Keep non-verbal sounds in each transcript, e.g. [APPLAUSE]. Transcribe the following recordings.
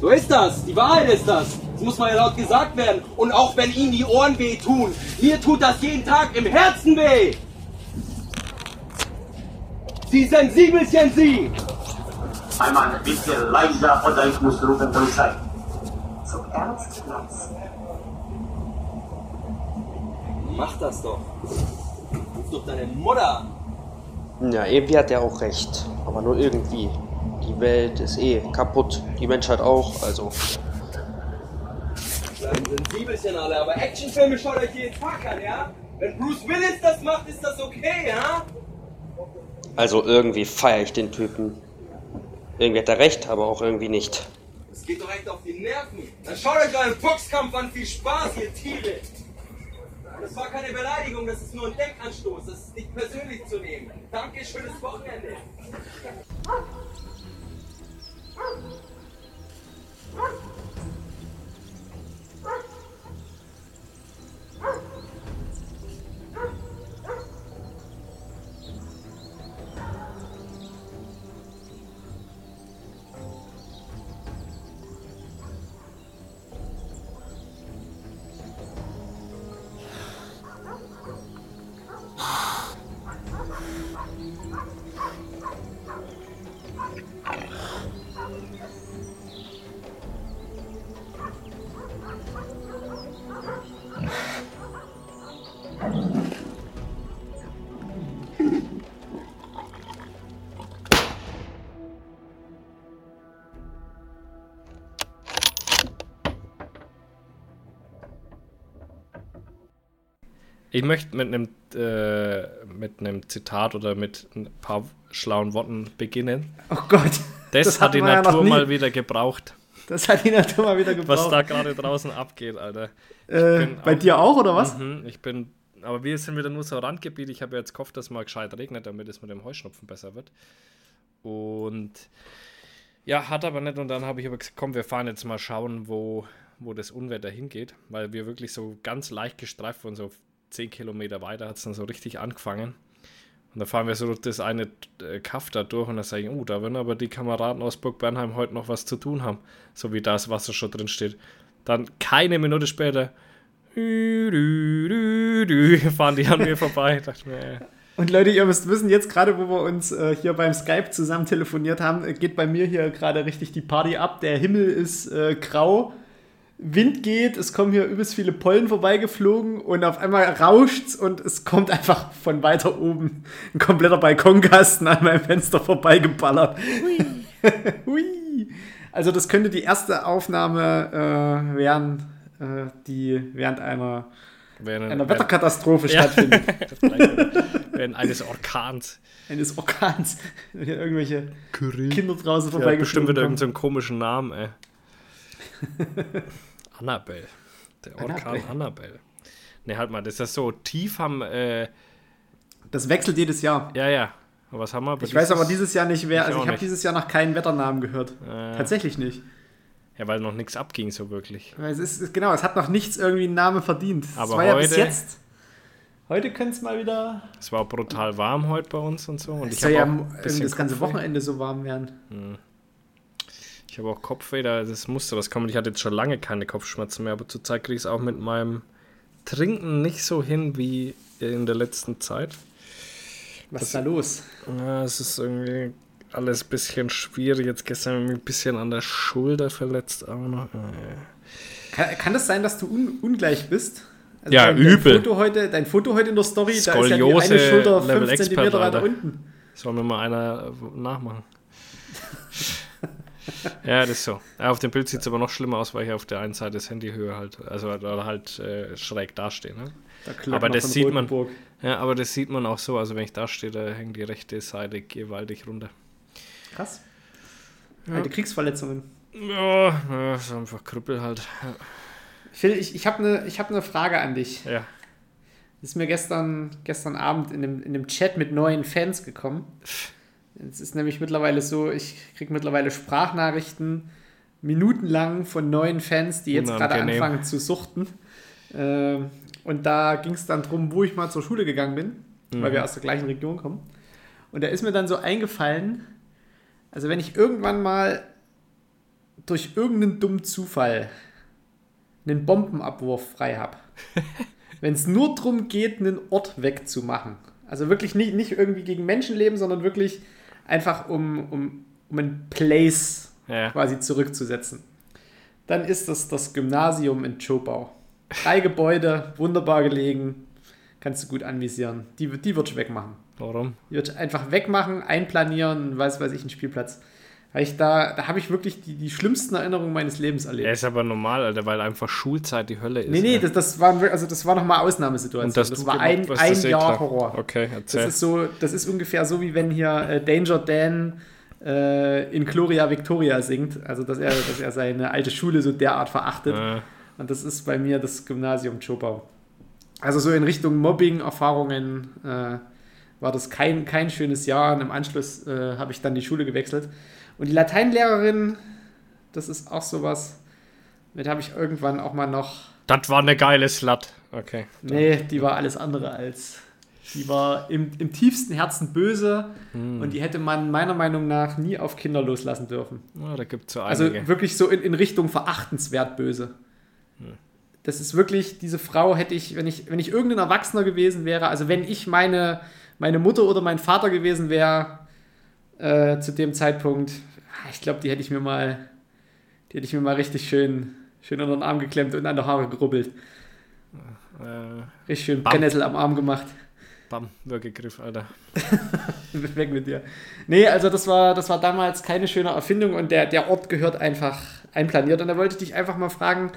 So ist das. Die Wahrheit ist das. Das muss mal ja laut gesagt werden. Und auch wenn Ihnen die Ohren weh tun, mir tut das jeden Tag im Herzen weh. Sie Sensibelchen, Sie! Einmal bitte leiser oder ich muss rufen Polizei. Zum Ernstplatz. Mach das doch. Ruf doch deine Mutter an. Ja, irgendwie hat er auch recht. Aber nur irgendwie. Die Welt ist eh kaputt. Die Menschheit auch. Also, Bleiben Sensibelchen alle, aber Actionfilme schaut euch jeden Tag an, ja? Wenn Bruce Willis das macht, ist das okay, ja? also irgendwie feiere ich den Typen. Irgendwie hat er recht, aber auch irgendwie nicht. Das geht doch echt auf die Nerven. Dann schaut euch euren Boxkampf an. Viel Spaß, ihr Tiere. Das war keine Beleidigung, das ist nur ein Denkanstoß. Das ist nicht persönlich zu nehmen. Danke, schönes Wochenende. Ah! Ich möchte mit einem äh, mit einem Zitat oder mit ein paar schlauen Worten beginnen. Oh Gott. Das, Das hat die ja Natur nie. mal wieder gebraucht, Das hat die Natur mal wieder gebraucht. was da gerade draußen abgeht, Alter. äh, bei auch- dir auch, oder was? Mhm, ich bin, aber wir sind wieder nur so Randgebiet. Ich habe jetzt gehofft, dass mal gescheit regnet, damit es mit dem Heuschnupfen besser wird. Und ja, hat aber nicht. Und dann habe ich aber gesagt, komm, wir fahren jetzt mal schauen, wo, wo das Unwetter hingeht, weil wir wirklich so ganz leicht gestreift wurden, so 10 Kilometer weiter hat es dann so richtig angefangen. Und da fahren wir so durch das eine äh, Kaff da durch und da sage ich, oh, da werden aber die Kameraden aus Burg Bernheim heute noch was zu tun haben, so wie das Wasser schon drin steht. Dann keine Minute später dü, dü, dü, fahren die an mir vorbei. Ich dachte mir, äh, Und Leute, ihr müsst wissen, jetzt gerade, wo wir uns äh, hier beim Skype zusammen telefoniert haben, äh, geht bei mir hier gerade richtig die Party ab. Der Himmel ist äh, grau, Wind geht, es kommen hier übelst viele Pollen vorbeigeflogen und auf einmal rauscht's und es kommt einfach von weiter oben ein kompletter Balkonkasten an meinem Fenster vorbeigeballert. Hui. [LAUGHS] Hui. Also das könnte die erste Aufnahme äh, werden, äh, die während einer, während, einer Wetterkatastrophe Ja. stattfindet. [LAUGHS] während eines Orkans. eines Orkans. Wenn hier irgendwelche Kinder draußen Ja, bestimmt wieder kommen. irgendeinen so komischen Namen, ey. [LAUGHS] Annabelle. Der Orkan Annabelle. Annabelle. Ne, halt mal, das ist so tief haben, äh, Das wechselt jedes Jahr. ja, ja. Was haben wir? Ich weiß aber dieses Jahr nicht, wer. Ich Also ich habe dieses Jahr noch keinen Wetternamen gehört. Äh, Tatsächlich nicht. Ja, weil noch nichts abging so wirklich. Es ist, genau, es hat noch nichts irgendwie einen Namen verdient. Aber war ja bis heute- jetzt. Heute könnte es mal wieder. Es war brutal warm heute bei uns und so. Und Es ich soll ja auch am- bisschen das ganze Kopfweh. Wochenende so warm werden. Ich habe auch Kopfweh, da- das musste was kommen. Ich hatte jetzt schon lange keine Kopfschmerzen mehr, aber zurzeit kriege ich es auch mit meinem Trinken nicht so hin wie in der letzten Zeit. Was ist da los? Ja, es ist irgendwie alles ein bisschen schwierig. Jetzt gestern ein bisschen an der Schulter verletzt auch noch. Kann, kann das sein, dass du un, ungleich bist? Also Ja, dein, übel. Dein Foto, heute, dein Foto heute in der Story, da ist ja die Skoliose eine Schulter Level 5 cm Expert, weiter unten. Soll mir mal einer nachmachen. Ja, das ist so. Ja, auf dem Bild sieht es aber noch schlimmer aus, weil ich auf der einen Seite das Handyhöhe halt, also halt äh, schräg dastehe. Ne? Glockner Aber das sieht man. Ja, aber das sieht man auch so. Also wenn ich da stehe, da hängt die rechte Seite gewaltig runter. Krass. Alte Kriegsverletzungen. Ja, ja ist einfach Krüppel halt. Phil, ich, ich habe eine hab ne Frage an dich. Ja. Das ist mir gestern, gestern Abend in dem, in dem Chat mit neuen Fans gekommen. Es ist nämlich mittlerweile so, ich kriege mittlerweile Sprachnachrichten minutenlang von neuen Fans, die jetzt gerade anfangen zu suchten. Ähm, und da ging es dann drum, wo ich mal zur Schule gegangen bin, weil Mhm. wir aus der gleichen Region kommen. Und da ist mir dann so eingefallen, also wenn ich irgendwann mal durch irgendeinen dummen Zufall einen Bombenabwurf frei habe, [LAUGHS] wenn es nur darum geht, einen Ort wegzumachen, also wirklich nicht, nicht irgendwie gegen Menschenleben, sondern wirklich einfach um, um, um ein Place Ja. quasi zurückzusetzen, dann ist das das Gymnasium in Chobau. Drei Gebäude, wunderbar gelegen, kannst du gut anvisieren. Die, die würde ich wegmachen. Warum? Die würde ich einfach wegmachen, einplanieren, weiß weiß ich, einen Spielplatz. Ich da, da habe ich wirklich die, die schlimmsten Erinnerungen meines Lebens erlebt. Ja, ist aber normal, Alter, weil einfach Schulzeit die Hölle ist. Nee, nee, ja. das, das war, also das war nochmal Ausnahmesituation. Und das, das war gemacht, ein, was ein eh Jahr. Horror. Okay, erzähl. Das ist so, das ist ungefähr so, wie wenn hier äh, Danger Dan äh, in Gloria Victoria singt. Also, dass er, dass er seine alte Schule so derart verachtet. Äh, Und das ist bei mir das Gymnasium Chopau. Also so in Richtung Mobbing-Erfahrungen äh, war das kein, kein schönes Jahr. Und im Anschluss äh, habe ich dann die Schule gewechselt. Und die Lateinlehrerin, das ist auch sowas, mit habe ich irgendwann auch mal noch das war eine geile Slut. Okay. Nee, die war alles andere als. Die war im, im tiefsten Herzen böse und die hätte man meiner Meinung nach nie auf Kinder loslassen dürfen. Ja, da gibt es so Also einige. wirklich so in, in Richtung verachtenswert böse. Das ist wirklich, diese Frau hätte ich, wenn ich, wenn ich irgendein Erwachsener gewesen wäre, also wenn ich meine, meine Mutter oder mein Vater gewesen wäre, äh, zu dem Zeitpunkt, ich glaube, die hätte ich mir mal, die hätte ich mir mal richtig schön, schön unter den Arm geklemmt und an der Haare gerubbelt. äh, Richtig schön Bam. Brennnessel am Arm gemacht. bam, Würgegriff, Alter. [LAUGHS] Weg mit dir. Nee, also das war, das war damals keine schöne Erfindung und der, der Ort gehört einfach einplaniert. Und da wollte ich dich einfach mal fragen,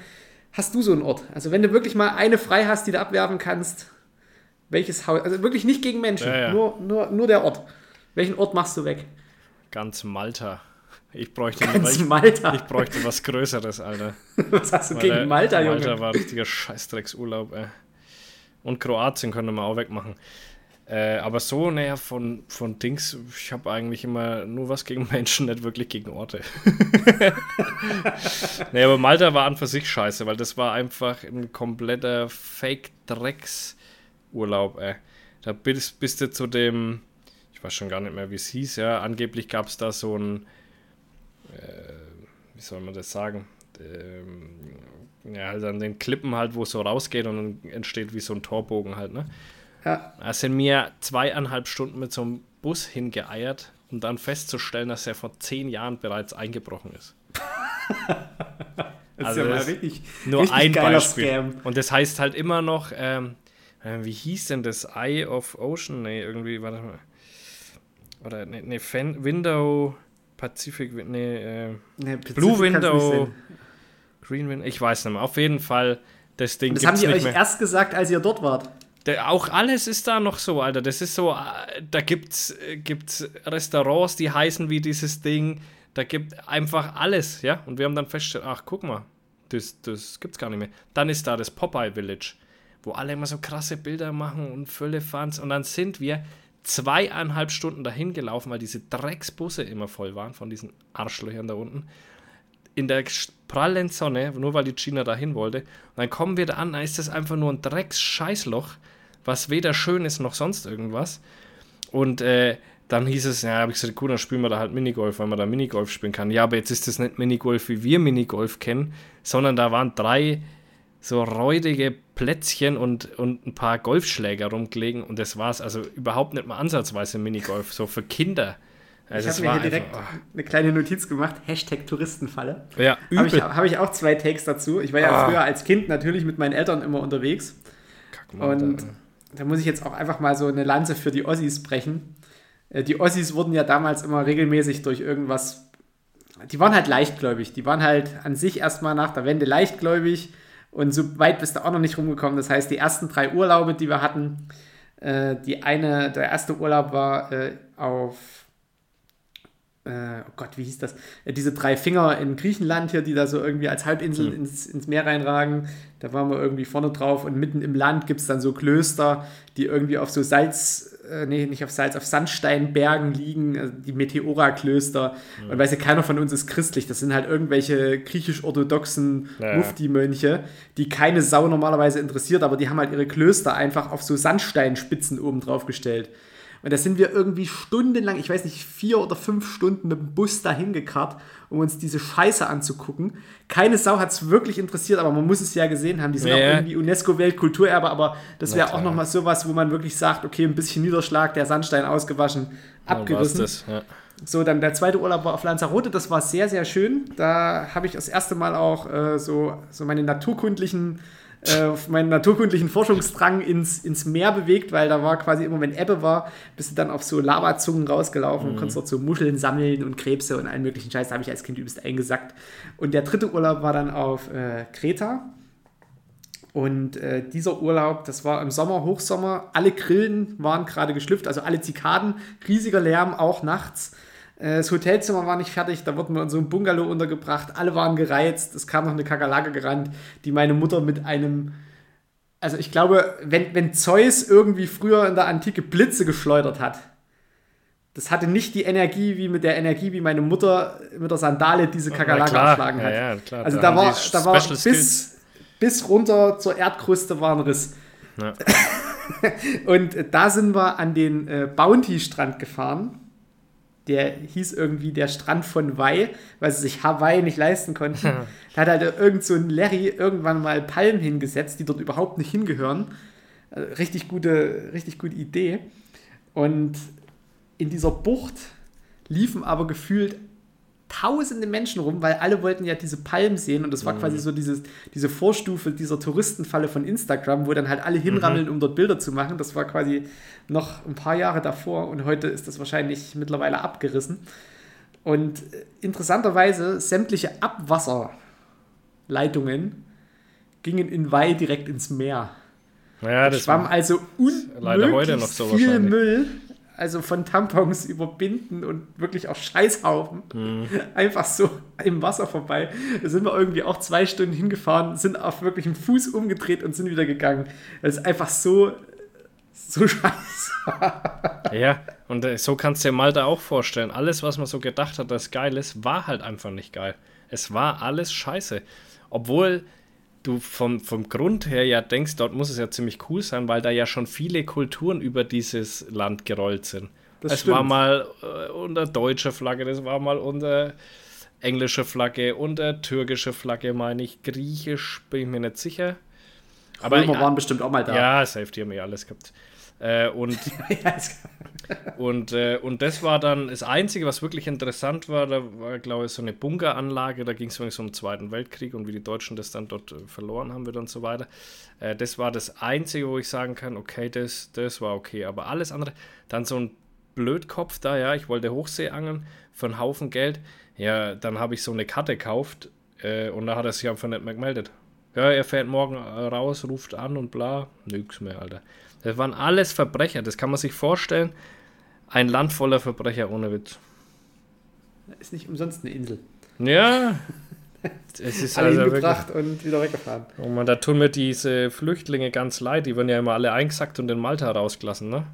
hast du so einen Ort? Also wenn du wirklich mal eine frei hast, die du abwerfen kannst, welches Haus, also wirklich nicht gegen Menschen, Ja, ja. Nur, nur, nur der Ort. Welchen Ort machst du weg? Ganz Malta. Ich bräuchte, Ganz ich, Malta. ich bräuchte was Größeres, Alter. [LAUGHS] Was hast du Weil, gegen äh, Malta, Junge? Malta war richtiger Scheißdrecksurlaub, ey. Und Kroatien können wir auch wegmachen. Äh, aber so, naja, von, von Dings, ich habe eigentlich immer nur was gegen [LAUGHS] Menschen, nicht wirklich gegen Orte. [LAUGHS] nee, aber Malta war an für sich scheiße, weil das war einfach ein kompletter Fake-Drecks-Urlaub, ey. Da bist, bist du zu dem, weiß schon gar nicht mehr, wie es hieß, ja, angeblich gab es da so ein, wie soll man das sagen? Ähm, ja, halt an den Klippen halt, wo es so rausgeht und dann entsteht wie so ein Torbogen halt, ne? Ja. Da sind mir zweieinhalb Stunden mit so einem Bus hingeeiert, um dann festzustellen, dass er vor zehn Jahren bereits eingebrochen ist. [LAUGHS] Das Also ist ja mal richtig, Nur richtig ein Beispiel. Scam. Und das heißt halt immer noch, ähm, äh, wie hieß denn das? Eye of Ocean? Nee, irgendwie, warte mal. Oder, nee, nee Fan, Window, Pacific, nee, äh, Nee, Blue Window. Green Window, ich weiß nicht mehr. Auf jeden Fall, das Ding Das haben die euch mehr. erst gesagt, als ihr dort wart. Der, auch alles ist da noch so, Alter. Das ist so, äh, da gibt's, äh, gibt's Restaurants, die heißen wie dieses Ding. Da gibt einfach alles, ja. Und wir haben dann festgestellt, ach, guck mal, das, das gibt's gar nicht mehr. Dann ist da das Popeye Village, wo alle immer so krasse Bilder machen und Fülle Fans. Und dann sind wir zweieinhalb Stunden dahin gelaufen, weil diese Drecksbusse immer voll waren von diesen Arschlöchern da unten in der prallen Sonne, nur weil die Gina dahin wollte. Und dann kommen wir da an, da ist das einfach nur ein Drecks-Scheißloch, was weder schön ist noch sonst irgendwas. Und äh, dann hieß es, ja, habe ich gesagt, cool, dann spielen wir da halt Minigolf, weil man da Minigolf spielen kann. Ja, aber jetzt ist das nicht Minigolf, wie wir Minigolf kennen, sondern da waren drei so räudige Plätzchen und, und ein paar Golfschläger rumgelegen und das war's. Also überhaupt nicht mal ansatzweise Minigolf, so für Kinder. Also Ich es habe mir war hier direkt einfach- eine kleine Notiz gemacht. Hashtag Touristenfalle. oh, ja, Habe ich, hab ich auch zwei Takes dazu. Ich war ja Ah. früher als Kind natürlich mit meinen Eltern immer unterwegs. Und da muss ich jetzt auch einfach mal so eine Lanze für die Ossis brechen. Äh, Die Ossis wurden ja damals immer regelmäßig durch irgendwas. Die waren halt leichtgläubig. Die waren halt an sich erstmal nach der Wende leichtgläubig. Und so weit bist du auch noch nicht rumgekommen. Das heißt, die ersten drei Urlaube, die wir hatten, äh, die eine, der erste Urlaub war äh, auf äh, oh Gott, wie hieß das? Äh, diese drei Finger in Griechenland hier, die da so irgendwie als Halbinsel ins, ins Meer reinragen. Da waren wir irgendwie vorne drauf und mitten im Land gibt es dann so Klöster, die irgendwie auf so Salz, äh, nee, nicht auf Salz, auf Sandsteinbergen liegen, also die Meteora-Klöster. Und weiß ja, keiner von uns ist christlich. Das sind halt irgendwelche griechisch-orthodoxen Ja, ja. Mufti-Mönche, die keine Sau normalerweise interessiert, aber die haben halt ihre Klöster einfach auf so Sandsteinspitzen oben drauf gestellt. Und da sind wir irgendwie stundenlang, ich weiß nicht, vier oder fünf Stunden mit dem Bus dahin gekarrt, um uns diese Scheiße anzugucken. Keine Sau hat es wirklich interessiert, aber man muss es ja gesehen haben. Die sind Ja, auch irgendwie UNESCO-Weltkulturerbe, aber das wäre auch nochmal sowas, wo man wirklich sagt, okay, ein bisschen Niederschlag, der Sandstein ausgewaschen, abgerissen. Das, ja. So, dann der zweite Urlaub war auf Lanzarote, das war sehr, sehr schön. Da habe ich das erste Mal auch äh, so, so meine naturkundlichen, äh, meinen naturkundlichen Forschungsdrang ins, ins Meer bewegt, weil da war quasi immer, wenn Ebbe war, bist du dann auf so Lavazungen rausgelaufen und konntest dort so Muscheln sammeln und Krebse und allen möglichen Scheiß. Da habe ich als Kind übelst eingesackt. Und der dritte Urlaub war dann auf äh, Kreta. Und äh, dieser Urlaub, das war im Sommer, Hochsommer, alle Grillen waren gerade geschlüpft, also alle Zikaden, riesiger Lärm, auch nachts. Äh, Das Hotelzimmer war nicht fertig, da wurden wir in so einem Bungalow untergebracht, alle waren gereizt, es kam noch eine Kakerlake gerannt, die meine Mutter mit einem, also ich glaube, wenn, wenn Zeus irgendwie früher in der Antike Blitze geschleudert hat, das hatte nicht die Energie wie mit der Energie, wie meine Mutter mit der Sandale diese Kakerlake klar. erschlagen hat. Ja, ja, klar. Also Da da war, da war bis, Skills. bis runter zur Erdkruste war ein Riss. [LAUGHS] Und da sind wir an den äh, Bounty-Strand gefahren. Der hieß irgendwie der Strand von Wai, weil sie sich Hawaii nicht leisten konnten. da hat halt irgend so ein Larry irgendwann mal Palmen hingesetzt, die dort überhaupt nicht hingehören. Äh, richtig gute, richtig gute Idee. Und in dieser Bucht liefen aber gefühlt tausende Menschen rum, weil alle wollten ja diese Palmen sehen und das war quasi so dieses, diese Vorstufe dieser Touristenfalle von Instagram, wo dann halt alle hinrammeln, um dort Bilder zu machen. Das war quasi noch ein paar Jahre davor und heute ist das wahrscheinlich mittlerweile abgerissen. Und äh, interessanterweise sämtliche Abwasserleitungen gingen in Wei direkt ins Meer. Ja, Das das schwamm also unmöglich viel. Müll, also von Tampons über Binden und wirklich auch Scheißhaufen, Mhm. [LAUGHS] einfach so im Wasser vorbei. Da sind wir irgendwie auch zwei Stunden hingefahren, sind auf wirklich einen Fuß umgedreht und sind wieder gegangen. Das ist einfach so, so [LAUGHS] scheiße. Ja, und äh, so kannst du dir Malta auch vorstellen. Alles, was man so gedacht hat, das geil ist, war halt einfach nicht geil. Es war alles scheiße. Obwohl du vom, vom Grund her ja denkst, dort muss es ja ziemlich cool sein, weil da ja schon viele Kulturen über dieses Land gerollt sind. Das es stimmt. war mal äh, unter deutscher Flagge, das war mal unter englische Flagge, unter türkische Flagge, meine ich. Griechisch bin ich mir nicht sicher. Aber Römer waren bestimmt auch mal da. ja, Safety haben wir alles gehabt. Äh, und [LAUGHS] und, äh, und das war dann das Einzige, was wirklich interessant war. Da war, glaube ich, so eine Bunkeranlage. Da ging es übrigens um den Zweiten Weltkrieg und wie die Deutschen das dann dort äh, verloren haben und so weiter. Äh, das war das Einzige, wo ich sagen kann, okay, das, das war okay. Aber alles andere, dann so ein Blödkopf da, ja, ich wollte Hochsee angeln für einen Haufen Geld. Ja, dann habe ich so eine Karte gekauft äh, und da hat er sich einfach nicht mehr gemeldet. Ja, er fährt morgen äh, raus, ruft an und bla. Nix mehr, Alter. Das waren alles Verbrecher, das kann man sich vorstellen. Ein Land voller Verbrecher ohne Witz. ist nicht umsonst eine Insel. Ja. [LAUGHS] Es ist Alle also wirklich. hingebracht und wieder weggefahren. Oh man, da tun mir diese Flüchtlinge ganz leid. Die werden ja immer alle eingesackt und in Malta rausgelassen, ne?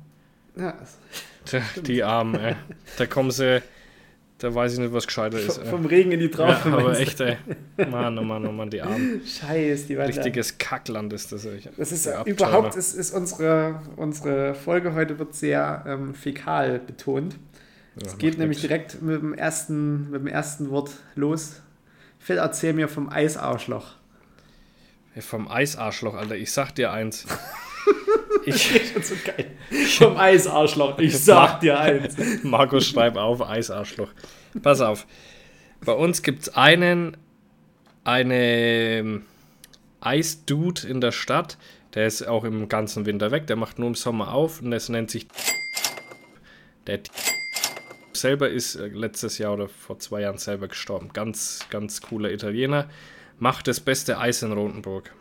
Ja, die Armen, ey. Da kommen sie. Da weiß ich nicht, was gescheiter ist. Ey. vom Regen in die Ja, Traufe. aber meinst du? echt, ey. Mann, oh Mann, oh Mann, die Armen. Scheiß, die waren. Richtiges Kackland ist das. Ey. Das ist überhaupt ist, ist unsere, unsere Folge heute wird sehr ähm, fäkal betont. Es Ja, geht macht nämlich nix. direkt mit dem, ersten, mit dem ersten Wort los. Phil, erzähl mir vom Eisarschloch. Ey, Vom Eisarschloch, Alter. Ich sag dir eins. [LAUGHS] Ich, [LAUGHS] Schon so geil. Vom Eisarschloch. Ich sag dir eins. [LAUGHS] Markus, schreib auf, Eisarschloch. Pass auf. Bei uns gibt es einen, eine Eisdude in der Stadt, der ist auch im ganzen Winter weg, der macht nur im Sommer auf und das nennt sich der selber ist äh, letztes Jahr oder vor zwei Jahren selber gestorben. Ganz, ganz cooler Italiener. Macht das beste Eis in Rotenburg.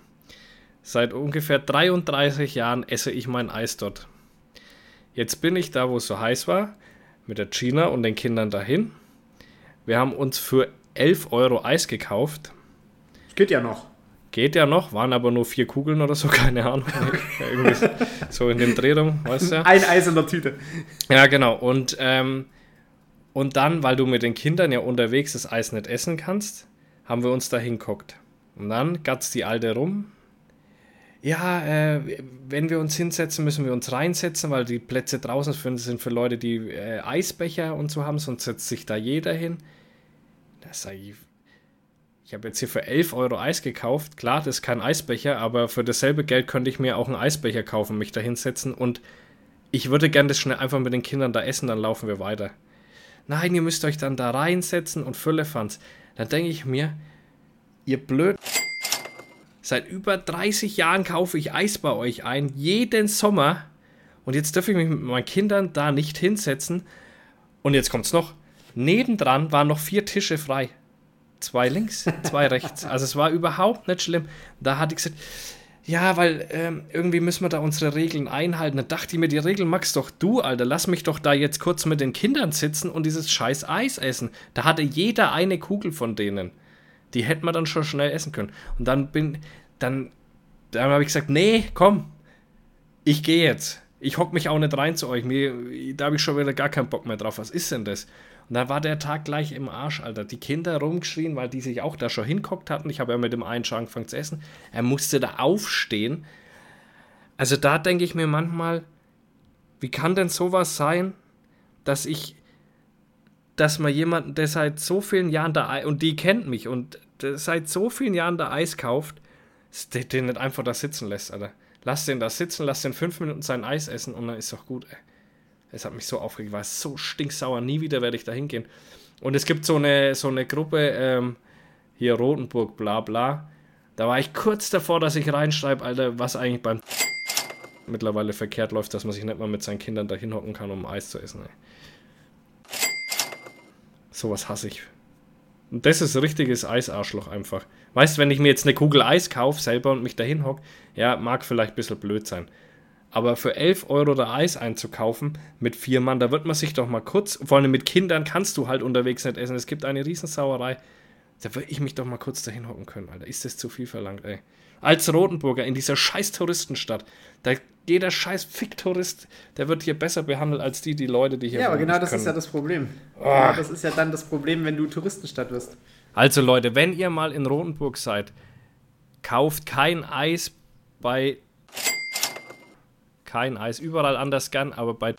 Seit ungefähr 33 Jahren esse ich mein Eis dort. Jetzt bin ich da, wo es so heiß war, mit der Gina und den Kindern dahin. Wir haben uns für 11 Euro Eis gekauft. Geht ja noch. Geht ja noch, waren aber nur vier Kugeln oder so, [LAUGHS] keine Ahnung. Irgendwie so- in dem Dreh rum, weißt du? Ein Eis in der Tüte. Ja, genau. Und, ähm, und dann, weil du mit den Kindern ja unterwegs das Eis nicht essen kannst, haben wir uns da hinguckt. Und dann gatzt die Alte rum. Ja, äh, wenn wir uns hinsetzen, müssen wir uns reinsetzen, weil die Plätze draußen sind für Leute, die äh, Eisbecher und so haben, sonst setzt sich da jeder hin. Das sag ich, ich habe jetzt hier für 11 Euro Eis gekauft. Klar, das ist kein Eisbecher, aber für dasselbe Geld könnte ich mir auch einen Eisbecher kaufen, mich da hinsetzen und ich würde gerne das schnell einfach mit den Kindern da essen, dann laufen wir weiter. Nein, ihr müsst euch dann da reinsetzen und Füllefanz. Dann denke ich mir, ihr blöd. Seit über 30 Jahren kaufe ich Eis bei euch ein, jeden Sommer. Und jetzt darf ich mich mit meinen Kindern da nicht hinsetzen. Und jetzt kommt's noch. Nebendran waren noch vier Tische frei. Zwei links, zwei rechts. Also es war überhaupt nicht schlimm. Da hatte ich gesagt, ja, weil ähm, irgendwie müssen wir da unsere Regeln einhalten. Da dachte ich mir, die Regeln magst doch du, Alter. Lass mich doch da jetzt kurz mit den Kindern sitzen und dieses scheiß Eis essen. Da hatte jeder eine Kugel von denen. Die hätten wir dann schon schnell essen können. Und dann bin, dann, dann habe ich gesagt, nee, komm, ich gehe jetzt. Ich hock mich auch nicht rein zu euch. Mir, da habe ich schon wieder gar keinen Bock mehr drauf. Was ist denn das? Und dann war der Tag gleich im Arsch, Alter. Die Kinder rumgeschrien, weil die sich auch da schon hinguckt hatten. Ich habe ja mit dem einen schon angefangen zu essen. Er musste da aufstehen. Also da denke ich mir manchmal, wie kann denn sowas sein, dass ich, dass man jemanden, der seit so vielen Jahren da und die kennt mich und der seit so vielen Jahren da Eis kauft, den, nicht einfach da sitzen lässt, Alter. Lass den da sitzen, lass den fünf Minuten sein Eis essen und dann ist doch gut, ey. Es hat mich so aufgeregt, war so stinksauer, nie wieder werde ich da hingehen. Und es gibt so eine, so eine Gruppe, ähm, hier Rotenburg, bla bla. Da war ich kurz davor, dass ich reinschreibe, Alter, was eigentlich beim mittlerweile verkehrt läuft, dass man sich nicht mal mit seinen Kindern da hinhocken kann, um Eis zu essen. Ey. Sowas hasse ich. Und das ist richtiges Eisarschloch einfach. Weißt du, wenn ich mir jetzt eine Kugel Eis kaufe selber und mich da hinhocke, ja, mag vielleicht ein bisschen blöd sein. Aber für 11 Euro da Eis einzukaufen mit vier Mann, da wird man sich doch mal kurz, vor allem mit Kindern kannst du halt unterwegs nicht essen. Es gibt eine Riesensauerei. Da würde ich mich doch mal kurz dahin hocken können, Alter. Ist das zu viel verlangt, ey. Als Rotenburger in dieser scheiß Touristenstadt, da jeder scheiß Fick-Tourist, der wird hier besser behandelt als die, die Leute, die hier Ja, aber genau das ist können. ja das Problem. Ah. Ja, das ist ja dann das Problem, wenn du Touristenstadt wirst. Also Leute, wenn ihr mal in Rotenburg seid, kauft kein Eis bei kein Eis, überall anders gern, aber bei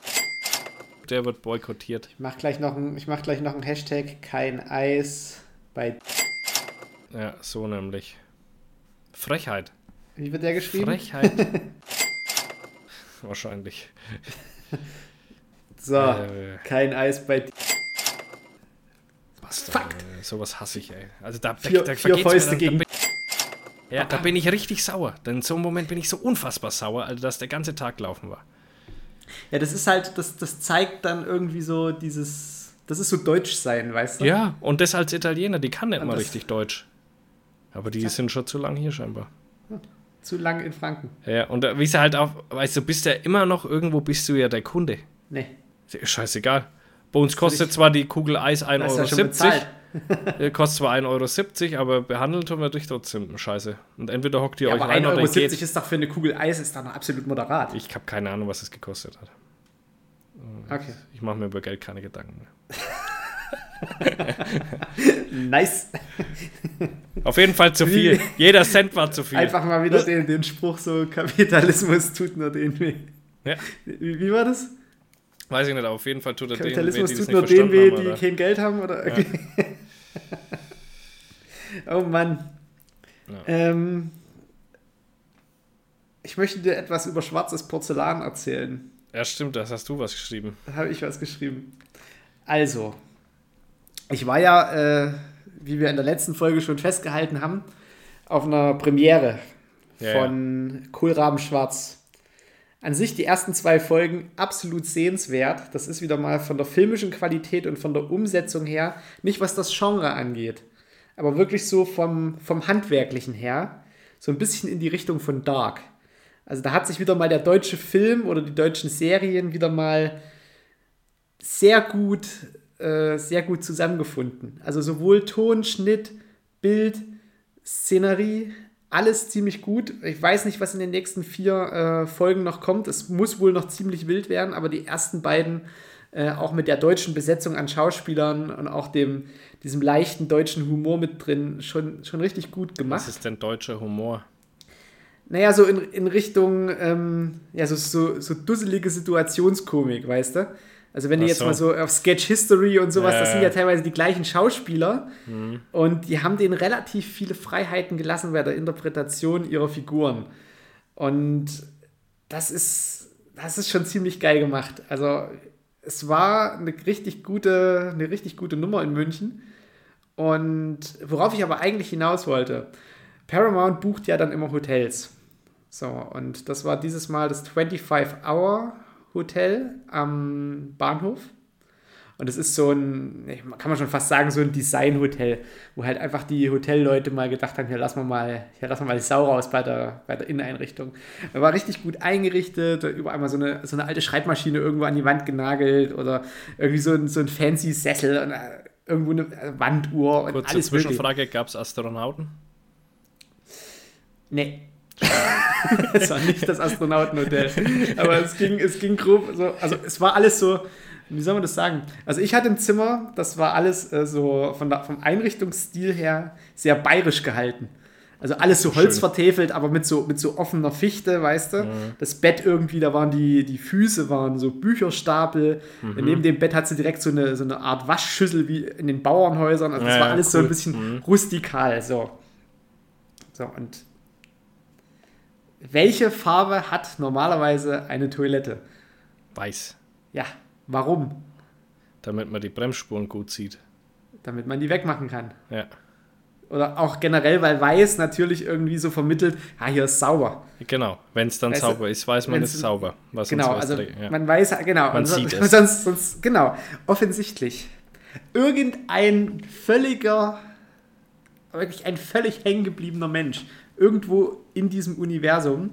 der wird boykottiert. Ich mach gleich noch ein, ich mach gleich noch ein Hashtag, kein Eis bei. Ja, so nämlich. Frechheit. Wie wird der geschrieben? Frechheit. [LAUGHS] Wahrscheinlich. So, Äh. kein Eis bei. Was Fuck. Sowas hasse ich, ey. Also da, Vier- da, da vier mir Fäuste dann- gegen- Da bin, ja, da bin ich richtig sauer. Denn in so einem Moment bin ich so unfassbar sauer, also dass der ganze Tag gelaufen war. Ja, das ist halt, das, das zeigt dann irgendwie so dieses. Das ist so Deutsch sein, weißt du? Ja, und das als Italiener, die kann nicht Und mal richtig Deutsch. Aber die sind schon zu lang hier scheinbar. [LAUGHS] Zu lang in Franken. Ja, und wie sie halt auch, weißt du, bist ja immer noch irgendwo, bist du ja der Kunde. Nee. Scheißegal. Bei uns kostet zwar die Kugel Eis 1,70 Hast du Euro. kostet zwar 1,70 Euro, aber behandeln tun wir dich trotzdem scheiße. Und entweder hockt ihr Ja, euch aber rein 1,70 oder Euro ist doch für eine Kugel Eis ist doch noch absolut moderat. Ich habe keine Ahnung, was es gekostet hat. Okay. Ich mache mir über Geld keine Gedanken mehr. [LAUGHS] Nice. [LAUGHS] Auf jeden Fall zu viel. Jeder Cent war zu viel. Einfach mal wieder den, den Spruch so, Kapitalismus tut nur den weh. Ja. Wie, wie war das? Weiß ich nicht, aber auf jeden Fall tut er weh, Kapitalismus die das tut nur verstanden weh, die kein Geld haben? Oder? Okay. [LAUGHS] oh Mann. Ja. Ähm, ich möchte dir etwas über schwarzes Porzellan erzählen. Ja, stimmt, das hast du was geschrieben. Da habe ich was geschrieben. Also, ich war ja, äh, wie wir in der letzten Folge schon festgehalten haben, auf einer Premiere Ja, von Kohlraben Schwarz. An sich die ersten zwei Folgen absolut sehenswert. Das ist wieder mal von der filmischen Qualität und von der Umsetzung her, nicht was das Genre angeht, aber wirklich so vom, vom Handwerklichen her, so ein bisschen in die Richtung von Dark. Also da hat sich wieder mal der deutsche Film oder die deutschen Serien wieder mal sehr gut, äh, sehr gut zusammengefunden. Also sowohl Ton, Schnitt, Bild, Szenerie, alles ziemlich gut. Ich weiß nicht, was in den nächsten vier äh, Folgen noch kommt. Es muss wohl noch ziemlich wild werden, aber die ersten beiden, äh, auch mit der deutschen Besetzung an Schauspielern und auch dem, diesem leichten deutschen Humor mit drin, schon, schon richtig gut gemacht. Was ist denn deutscher Humor? naja, so in, in Richtung, ähm, ja, so, so, so dusselige Situationskomik, weißt du? Also wenn du Ach jetzt so. mal so auf Sketch History und sowas, Ja, das sind ja. teilweise die gleichen Schauspieler und die haben denen relativ viele Freiheiten gelassen bei der Interpretation ihrer Figuren. Und das ist, das ist schon ziemlich geil gemacht. Also es war eine richtig gute, eine richtig gute Nummer in München. Und worauf ich aber eigentlich hinaus wollte, Paramount bucht ja dann immer Hotels. So, und das war dieses Mal das 25-Hour-Hotel am Bahnhof. Und es ist so ein, kann man schon fast sagen, so ein Design-Hotel, wo halt einfach die Hotelleute mal gedacht haben, hier lassen wir mal, hier lassen wir mal die Sau raus bei der, bei der Inneneinrichtung. Er war richtig gut eingerichtet, überall mal so eine, so eine alte Schreibmaschine irgendwo an die Wand genagelt oder irgendwie so ein, so ein fancy Sessel und äh, irgendwo eine äh, Wanduhr und Kurze alles. Zwischenfrage: Gab es Astronauten? Nee. [LAUGHS] es war nicht das Astronautenhotel. Aber es ging, es ging grob so, also es war alles so, wie soll man das sagen? Also ich hatte ein Zimmer, das war alles äh, so von der, vom Einrichtungsstil her sehr bayerisch gehalten. Also alles so holzvertäfelt, aber mit so, mit so offener Fichte, weißt du? Das Bett irgendwie, da waren die, die Füße, waren so Bücherstapel. Neben dem Bett hat sie direkt so eine, so eine Art Waschschüssel wie in den Bauernhäusern. Also das Ja, war alles so ein cool. bisschen rustikal. So. so, und welche Farbe hat normalerweise eine Toilette? Weiß. Ja, warum? Damit man die Bremsspuren gut sieht. Damit man die wegmachen kann. Ja. Oder auch generell, weil weiß natürlich irgendwie so vermittelt, ja, hier ist sauber. Genau. Wenn es dann Weißt sauber ist, weiß man, es ist sauber. Was Genau, sonst also ja. man weiß, genau. Man und so- sieht [LAUGHS] es. Sonst, sonst, genau, offensichtlich. Irgendein völliger, wirklich ein völlig hängen gebliebener Mensch, irgendwo in diesem Universum,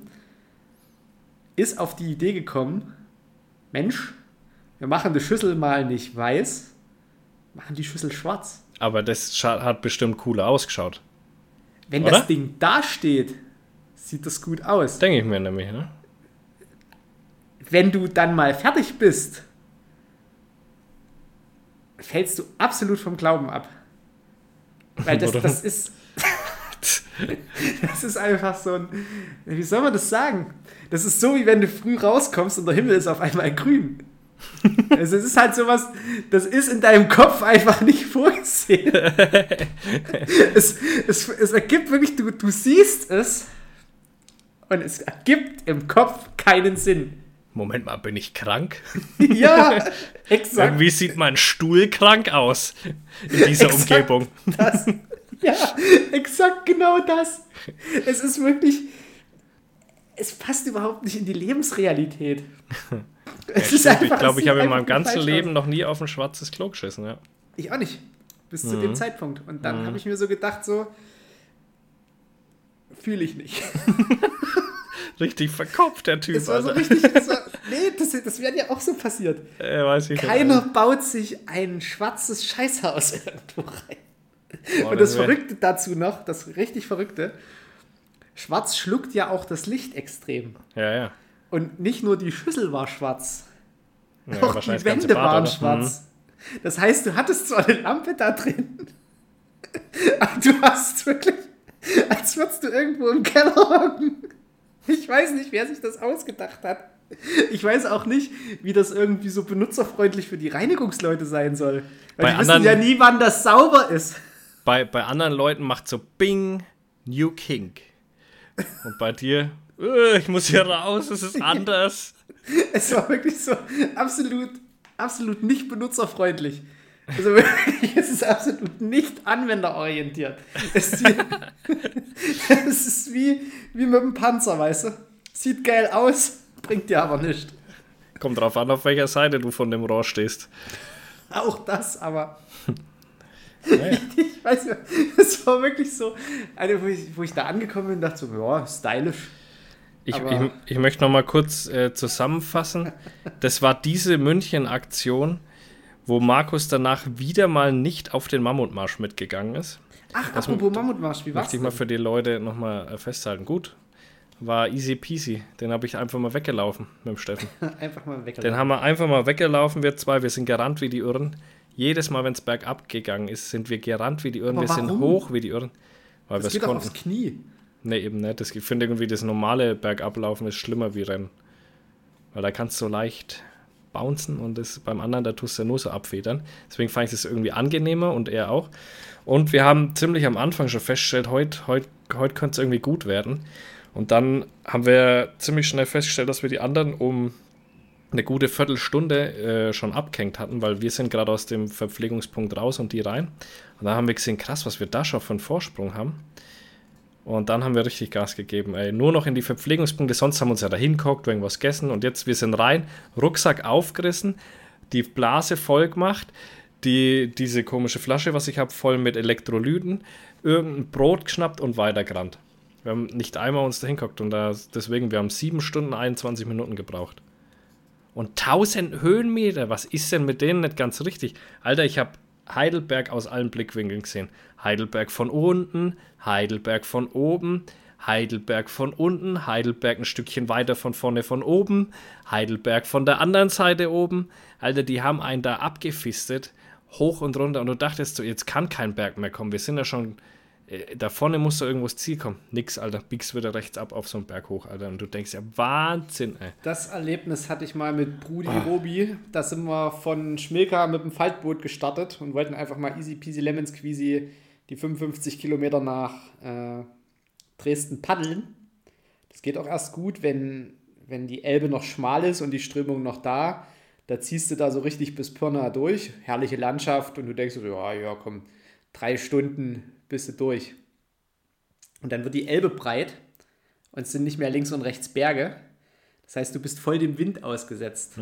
ist auf die Idee gekommen, Mensch, wir machen die Schüssel mal nicht weiß, machen die Schüssel schwarz. Aber das hat bestimmt cooler ausgeschaut. Wenn Oder? das Ding da steht, sieht das gut aus. Denke ich mir nämlich, ne? wenn du dann mal fertig bist, fällst du absolut vom Glauben ab. Weil [LAUGHS] das, das ist. [LAUGHS] das ist einfach so ein. Wie soll man das sagen? Das ist so, wie wenn du früh rauskommst und der Himmel ist auf einmal grün. Also es ist halt sowas, das ist in deinem Kopf einfach nicht vorgesehen. [LAUGHS] es, es, es ergibt wirklich, du, du siehst es und es ergibt im Kopf keinen Sinn. Moment mal, bin ich krank? [LAUGHS] Ja, exakt. Irgendwie sieht mein Stuhl krank aus in dieser Exakt. Umgebung. Das. Ja, exakt genau das. Es ist wirklich. Es passt überhaupt nicht in die Lebensrealität. [LAUGHS] Es ist Ich einfach- glaube, es ich habe in meinem ganzen Leben aus. noch nie auf ein schwarzes Klo geschissen. Ja. Ich auch nicht. Bis zu Mhm. dem Zeitpunkt. Und dann habe ich mir so gedacht, so. Fühle ich nicht. [LAUGHS] Richtig verkopft, der Typ. Es war so richtig. Es war, [LAUGHS] nee, das, das wäre ja auch so passiert. Äh, weiß ich nicht. Keiner baut sich ein schwarzes Scheißhaus irgendwo rein. Boah, Und das Verrückte dazu noch, das richtig Verrückte, Schwarz schluckt ja auch das Licht extrem. Ja, ja. Und nicht nur die Schüssel war schwarz, ja auch die Wände waren schwarz. Das heißt, du hattest zwar eine Lampe da drin, [LAUGHS] aber du hast wirklich, als würdest du irgendwo im Keller hocken. Ich weiß nicht, wer sich das ausgedacht hat. Ich weiß auch nicht, wie das irgendwie so benutzerfreundlich für die Reinigungsleute sein soll. Weil Bei die wissen ja nie, wann das sauber ist. Bei, bei anderen Leuten macht so Bing, New Kink. Und bei dir, [LAUGHS] äh, ich muss hier raus, es ist anders. Es war wirklich so absolut, absolut nicht benutzerfreundlich. Also wirklich, es ist absolut nicht anwenderorientiert. Es, sieht, [LAUGHS] es ist wie, wie mit dem Panzer, weißt du? Sieht geil aus, bringt dir aber nichts. Kommt drauf an, auf welcher Seite du von dem Rohr stehst. Auch das, aber. [LAUGHS] ich weiß nicht, es war wirklich so, eine, wo, ich, wo ich da angekommen bin dachte so, ja, stylisch. Ich, ich, ich möchte noch mal kurz äh, zusammenfassen. Das war diese München-Aktion, wo Markus danach wieder mal nicht auf den Mammutmarsch mitgegangen ist. Ach, apropos Mammutmarsch, wie war's? Möchte ich mal für die Leute noch mal äh, festhalten. Gut, war easy peasy. Den habe ich einfach mal weggelaufen mit dem Steffen. denn? [LAUGHS] Einfach mal weg. Den haben wir einfach mal weggelaufen, wir zwei. Wir sind gerannt wie die Irren. Jedes Mal, wenn es bergab gegangen ist, sind wir gerannt wie die Irren. Aber wir sind hoch wie die Irren. Weil wir das geht konnten. aufs Knie. Nee, eben nicht. Das- Ich finde irgendwie, das normale Bergablaufen ist schlimmer wie Rennen. Weil da kannst du so leicht bouncen und das beim anderen, da tust du ja nur so abfedern. Deswegen fand ich das irgendwie angenehmer und er auch. Und wir haben ziemlich am Anfang schon festgestellt, heute heut, heut könnte es irgendwie gut werden. Und dann haben wir ziemlich schnell festgestellt, dass wir die anderen um eine gute Viertelstunde äh, schon abgehängt hatten, weil wir sind gerade aus dem Verpflegungspunkt raus und die rein. Und dann haben wir gesehen, krass, was wir da schon für einen Vorsprung haben. Und dann haben wir richtig Gas gegeben. Ey. Nur noch in die Verpflegungspunkte, sonst haben wir uns ja da hingeguckt, irgendwas gegessen und jetzt wir sind rein, Rucksack aufgerissen, die Blase voll gemacht, die, diese komische Flasche, was ich habe, voll mit Elektrolyten, irgendein Brot geschnappt und weitergerannt. Wir haben nicht einmal uns da hingeguckt und da, deswegen, wir haben 7 Stunden 21 Minuten gebraucht. Und 1000 Höhenmeter, was ist denn mit denen nicht ganz richtig? Alter, ich habe Heidelberg aus allen Blickwinkeln gesehen. Heidelberg von unten, Heidelberg von oben, Heidelberg von unten, Heidelberg ein Stückchen weiter von vorne von oben, Heidelberg von der anderen Seite oben. Alter, die haben einen da abgefistet, hoch und runter. Und du dachtest so, jetzt kann kein Berg mehr kommen. Wir sind ja schon, da vorne muss da irgendwo das Ziel kommen. Nix, Alter, biegst wieder rechts ab auf so einen Berg hoch, Alter. Und du denkst ja, Wahnsinn, ey. Das Erlebnis hatte ich mal mit Brudi Robi. Da sind wir von Schmilka mit dem Faltboot gestartet und wollten einfach mal easy peasy lemon squeezy die 55 Kilometer nach äh, Dresden paddeln. Das geht auch erst gut, wenn, wenn die Elbe noch schmal ist und die Strömung noch da. Da ziehst du da so richtig bis Pirna durch. Herrliche Landschaft und du denkst so, ja, ja, komm, drei Stunden bist du durch. Und dann wird die Elbe breit und es sind nicht mehr links und rechts Berge. Das heißt, du bist voll dem Wind ausgesetzt.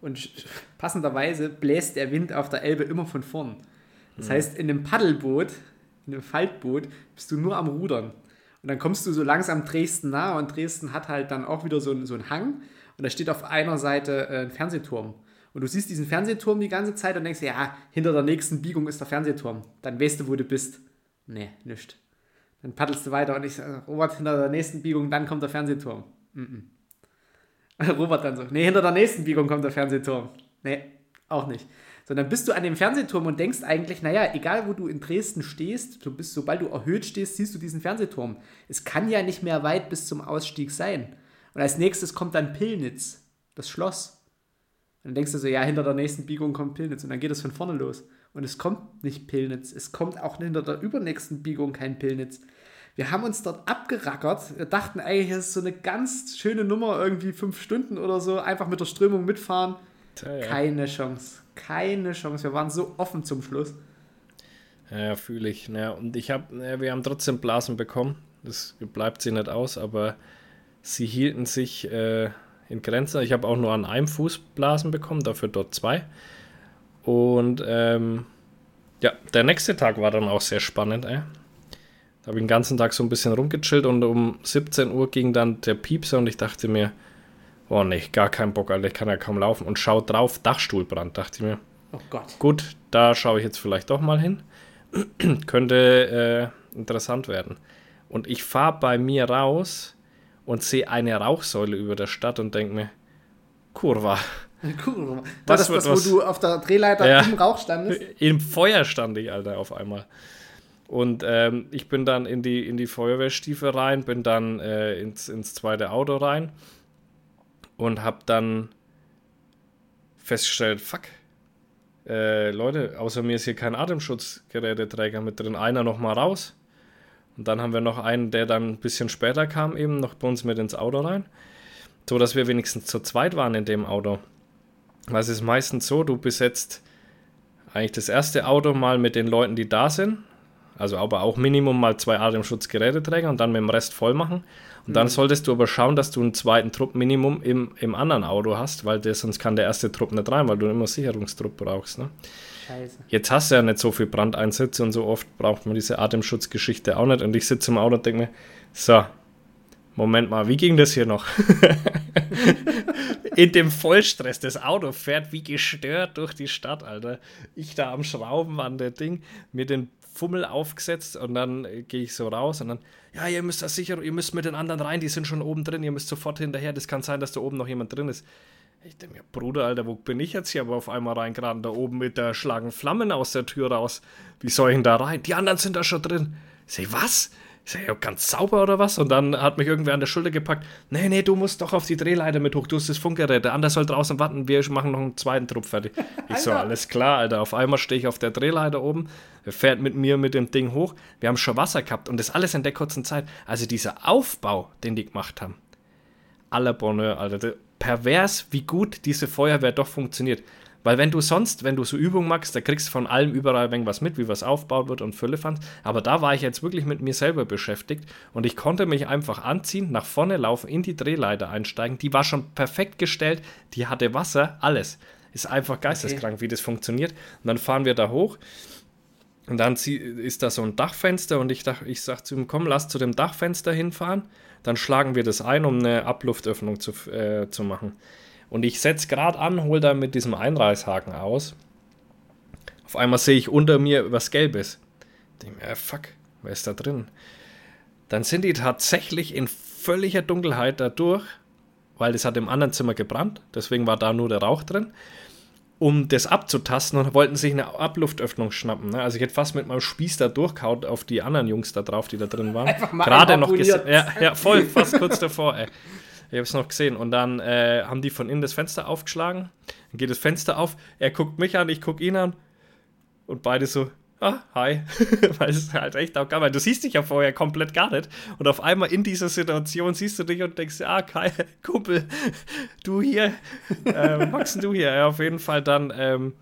Und sch- passenderweise bläst der Wind auf der Elbe immer von vorn. Das heißt, in einem Paddelboot, in einem Faltboot, bist du nur am Rudern. Und dann kommst du so langsam Dresden nah und Dresden hat halt dann auch wieder so, einen- so einen Hang. Und da steht auf einer Seite äh, ein Fernsehturm. Und du siehst diesen Fernsehturm die ganze Zeit und denkst, ja, hinter der nächsten Biegung ist der Fernsehturm. Dann weißt du, wo du bist. Nee, nischt. Dann paddelst du weiter und ich sage, Robert, hinter der nächsten Biegung, dann kommt der Fernsehturm. Mhm. [LAUGHS] Robert dann so, nee, hinter der nächsten Biegung kommt der Fernsehturm. Nee, auch nicht. So, dann bist du an dem Fernsehturm und denkst eigentlich, naja, egal wo du in Dresden stehst, du bist, sobald du erhöht stehst, siehst du diesen Fernsehturm. Es kann ja nicht mehr weit bis zum Ausstieg sein. Und als nächstes kommt dann Pillnitz, das Schloss. Und dann denkst du so, ja, hinter der nächsten Biegung kommt Pillnitz. Und dann geht es von vorne los. Und es kommt nicht Pillnitz. Es kommt auch hinter der übernächsten Biegung kein Pillnitz. Wir haben uns dort abgerackert. Wir dachten eigentlich, das ist so eine ganz schöne Nummer, irgendwie fünf Stunden oder so, einfach mit der Strömung mitfahren. Tja, ja. Keine Chance. Keine Chance. Wir waren so offen zum Schluss. Ja, ja fühle ich. Ja, und ich habe, ja, wir haben trotzdem Blasen bekommen. Das bleibt sie nicht aus, aber sie hielten sich äh, in Grenzen. Ich habe auch nur an einem Fuß Blasen bekommen, dafür dort zwei. Und ähm, ja, der nächste Tag war dann auch sehr spannend. Ey. Da habe ich den ganzen Tag so ein bisschen rumgechillt und um 17 Uhr ging dann der Piepser und ich dachte mir, oh nee, gar keinen Bock, Alter, ich kann ja kaum laufen. Und schaut drauf, Dachstuhlbrand, dachte ich mir. Oh Gott. Gut, da schaue ich jetzt vielleicht doch mal hin. [CLEARS THROAT] Könnte äh, interessant werden. Und ich fahre bei mir raus und sehe eine Rauchsäule über der Stadt und denke mir, Kurva. [LAUGHS] Cool. War Das das das, wo du auf der Drehleiter Ja. im Rauch standest? [LAUGHS] Im Feuer stand ich, Alter, auf einmal. Und ähm, ich bin dann in die, in die Feuerwehrstiefel rein, bin dann äh, ins, ins zweite Auto rein und habe dann festgestellt, fuck, äh, Leute, außer mir ist hier kein Atemschutzgeräteträger mit drin. Einer noch mal raus. Und dann haben wir noch einen, der dann ein bisschen später kam, eben noch bei uns mit ins Auto rein. So dass wir wenigstens zu zweit waren in dem Auto. Weil es ist meistens so, du besetzt eigentlich das erste Auto mal mit den Leuten, die da sind. Also aber auch Minimum mal zwei Atemschutzgeräteträger und dann mit dem Rest voll machen. Und dann solltest du aber schauen, dass du einen zweiten Trupp Minimum im, im anderen Auto hast, weil der, sonst kann der erste Trupp nicht rein, weil du immer Sicherungstrupp brauchst. Ne? Scheiße. Jetzt hast du ja nicht so viel Brandeinsätze und so oft braucht man diese Atemschutzgeschichte auch nicht. Und ich sitze im Auto und denke mir, so, Moment mal, wie ging das hier noch? [LAUGHS] In dem Vollstress, das Auto fährt wie gestört durch die Stadt, Alter. Ich da am Schrauben an der Ding, mir den Fummel aufgesetzt und dann äh, gehe ich so raus und dann, ja, ihr müsst das sicher, ihr müsst mit den anderen rein, die sind schon oben drin, ihr müsst sofort hinterher, das kann sein, dass da oben noch jemand drin ist. Ich denke mir, Bruder, Alter, wo bin ich jetzt hier aber auf einmal reingeraten? Da oben mit der schlagen Flammen aus der Tür raus. Wie soll ich denn da rein? Die anderen sind da schon drin. Ich sag, was? Ich sag, ja, ganz sauber oder was? Und dann hat mich irgendwer an der Schulter gepackt. Nee, nee, du musst doch auf die Drehleiter mit hoch. Du hast das Funkgerät. Der andere soll draußen warten. Wir machen noch einen zweiten Trupp fertig. Ich so, alles klar, Alter. Auf einmal stehe ich auf der Drehleiter oben. Er fährt mit mir mit dem Ding hoch. Wir haben schon Wasser gehabt und das alles in der kurzen Zeit. Also dieser Aufbau, den die gemacht haben. Aller Bonheur, Alter. Pervers, wie gut diese Feuerwehr doch funktioniert. Weil wenn du sonst, wenn du so Übungen machst, da kriegst du von allem überall irgendwas mit, wie was aufgebaut wird und Füllefanz. Aber da war ich jetzt wirklich mit mir selber beschäftigt und ich konnte mich einfach anziehen, nach vorne laufen, in die Drehleiter einsteigen. Die war schon perfekt gestellt, die hatte Wasser, alles. Ist einfach geisteskrank, wie das funktioniert. Und dann fahren wir da hoch. Und dann ist da so ein Dachfenster und ich, dachte, ich sag zu ihm, komm, lass zu dem Dachfenster hinfahren. Dann schlagen wir das ein, um eine Abluftöffnung zu, äh, zu machen. Und ich setze gerade an, hole da mit diesem Einreißhaken aus. Auf einmal sehe ich unter mir was Gelbes. Ich denke mir, fuck, wer ist da drin? Dann sind die tatsächlich in völliger Dunkelheit da durch, weil das hat im anderen Zimmer gebrannt, deswegen war da nur der Rauch drin, um das abzutasten und wollten sich eine Abluftöffnung schnappen. Ne? Also ich hätte fast mit meinem Spieß da durchgehauen auf die anderen Jungs da drauf, die da drin waren. Gerade noch gesehen. Ja, ja, voll, fast kurz davor, ey. Ich habe es noch gesehen. Und dann äh, haben die von innen das Fenster aufgeschlagen. Dann geht das Fenster auf. Er guckt mich an, ich gucke ihn an. Und beide so, ah, hi. [LAUGHS] weil es halt echt auch geil. Weil du siehst dich ja vorher komplett gar nicht. Und auf einmal in dieser Situation siehst du dich und denkst, ah, Kai, [LAUGHS] Kumpel, du hier. äh, magst du hier? Ja, auf jeden Fall dann, ähm,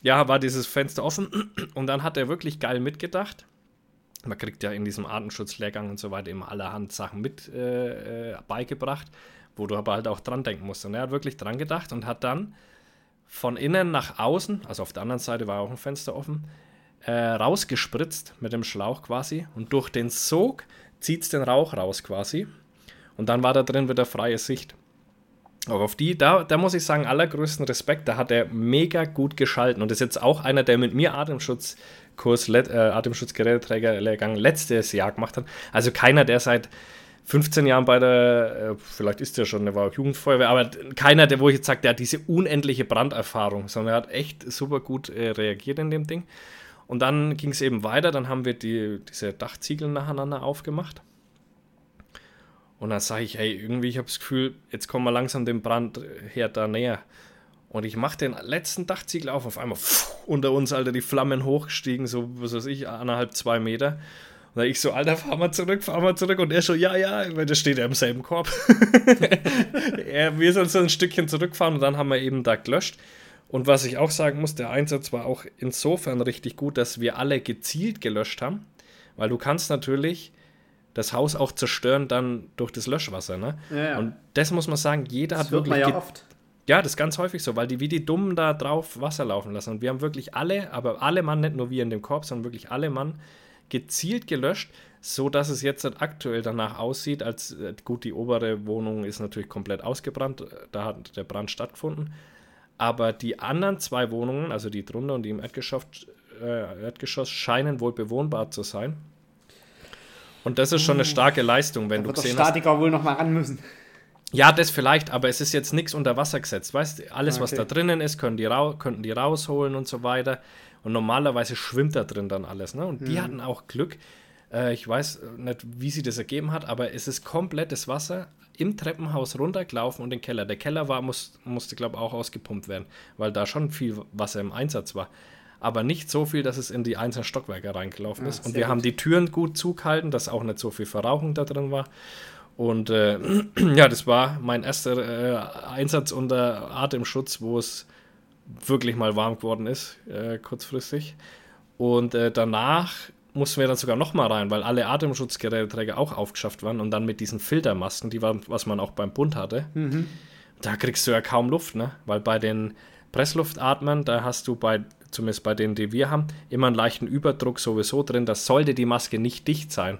ja, war dieses Fenster offen. [CLEARS THROAT] Und dann hat er wirklich geil mitgedacht man kriegt ja in diesem Artenschutzlehrgang und so weiter immer allerhand Sachen mit äh, äh, beigebracht, wo du aber halt auch dran denken musst. Und er hat wirklich dran gedacht und hat dann von innen nach außen, also auf der anderen Seite war auch ein Fenster offen, äh, rausgespritzt mit dem Schlauch quasi und durch den Sog zieht es den Rauch raus quasi. Und dann war da drin wieder freie Sicht. Auch auf die, da, da muss ich sagen, allergrößten Respekt, da hat er mega gut geschalten und ist jetzt auch einer, der mit mir Atemschutzkurs, äh, Atemschutzgeräteträgerlehrgang letztes Jahr gemacht hat. Also keiner, der seit 15 Jahren bei der, äh, vielleicht ist der schon, der war auch Jugendfeuerwehr, aber keiner, der, wo ich jetzt sage, der hat diese unendliche Branderfahrung, sondern er hat echt super gut äh, reagiert in dem Ding. Und dann ging es eben weiter, dann haben wir die, diese Dachziegel nacheinander aufgemacht. Und dann sage ich, hey, irgendwie, ich habe das Gefühl, jetzt kommen wir langsam dem Brandherd da näher. Und ich mache den letzten Dachziegel auf, auf einmal pff, unter uns, Alter, die Flammen hochgestiegen, so, was weiß ich, anderthalb, zwei Meter. Und ich so, Alter, fahr mal zurück, fahr mal zurück. Und er so, ja, ja, weil der steht ja im selben Korb. [LAUGHS] er, wir sollen so ein Stückchen zurückfahren und dann haben wir eben da gelöscht. Und was ich auch sagen muss, der Einsatz war auch insofern richtig gut, dass wir alle gezielt gelöscht haben. Weil du kannst natürlich das Haus auch zerstören dann durch das Löschwasser. Ne? Ja, ja. Und das muss man sagen, jeder das hat wirklich. Man ja, oft. ja, das ist ganz häufig so, weil die wie die Dummen da drauf Wasser laufen lassen. Und wir haben wirklich alle, aber alle Mann, nicht nur wir in dem Korb, sondern wirklich alle Mann gezielt gelöscht, so dass es jetzt aktuell danach aussieht, als äh, gut, die obere Wohnung ist natürlich komplett ausgebrannt, da hat der Brand stattgefunden. Aber die anderen zwei Wohnungen, also die drunter und die im Erdgeschoss, äh, Erdgeschoss scheinen wohl bewohnbar zu sein. Und das ist schon eine starke Leistung, wenn da du gesehen hast. Statiker wohl noch mal ran müssen. Ja, das vielleicht, aber es ist jetzt nichts unter Wasser gesetzt. Weißt du, alles, okay. was da drinnen ist, können die könnten die rausholen und so weiter. Und normalerweise schwimmt da drin dann alles. Ne? Und mhm. die hatten auch Glück. Äh, ich weiß nicht, wie sie das ergeben hat, aber es ist komplettes Wasser im Treppenhaus runtergelaufen und den Keller. Der Keller war, muss, musste, glaube ich, auch ausgepumpt werden, weil da schon viel Wasser im Einsatz war aber nicht so viel, dass es in die einzelnen Stockwerke reingelaufen ist. Ja, und wir gut. haben die Türen gut zugehalten, dass auch nicht so viel Verrauchung da drin war. Und äh, [CLEARS THROAT] ja, das war mein erster äh, Einsatz unter Atemschutz, wo es wirklich mal warm geworden ist, äh, kurzfristig. Und äh, danach mussten wir dann sogar noch mal rein, weil alle Atemschutzgeräteträger auch aufgeschafft waren und dann mit diesen Filtermasken, die waren, was man auch beim Bund hatte, mhm. da kriegst du ja kaum Luft, ne? Weil bei den Pressluftatmern, da hast du bei zumindest bei denen, die wir haben, immer einen leichten Überdruck sowieso drin. Das sollte die Maske nicht dicht sein,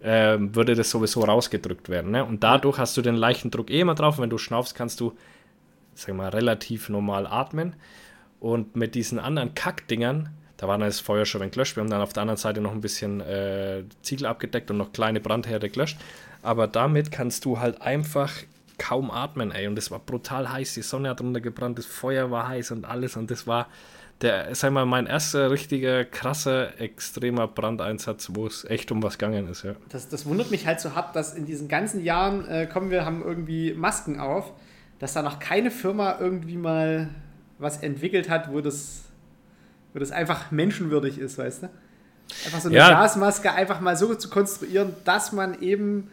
äh, würde das sowieso rausgedrückt werden. Ne? Und dadurch hast du den leichten Druck eh immer drauf. wenn du schnaufst, kannst du, sag mal, relativ normal atmen. Und mit diesen anderen Kackdingern, da war dann das Feuer schon ein gelöscht. Wir haben dann auf der anderen Seite noch ein bisschen äh, Ziegel abgedeckt und noch kleine Brandherde gelöscht. Aber damit kannst du halt einfach kaum atmen, ey. Und es war brutal heiß. Die Sonne hat runtergebrannt, das Feuer war heiß und alles. Und das war der, sag mal, mein erster richtiger, krasser, extremer Brandeinsatz, wo es echt um was gegangen ist, ja. Das, das wundert mich halt so hart, dass in diesen ganzen Jahren, äh, kommen wir, haben irgendwie Masken auf, dass da noch keine Firma irgendwie mal was entwickelt hat, wo das, wo das einfach menschenwürdig ist, weißt du? Einfach so eine Ja. Gasmaske einfach mal so zu konstruieren, dass man eben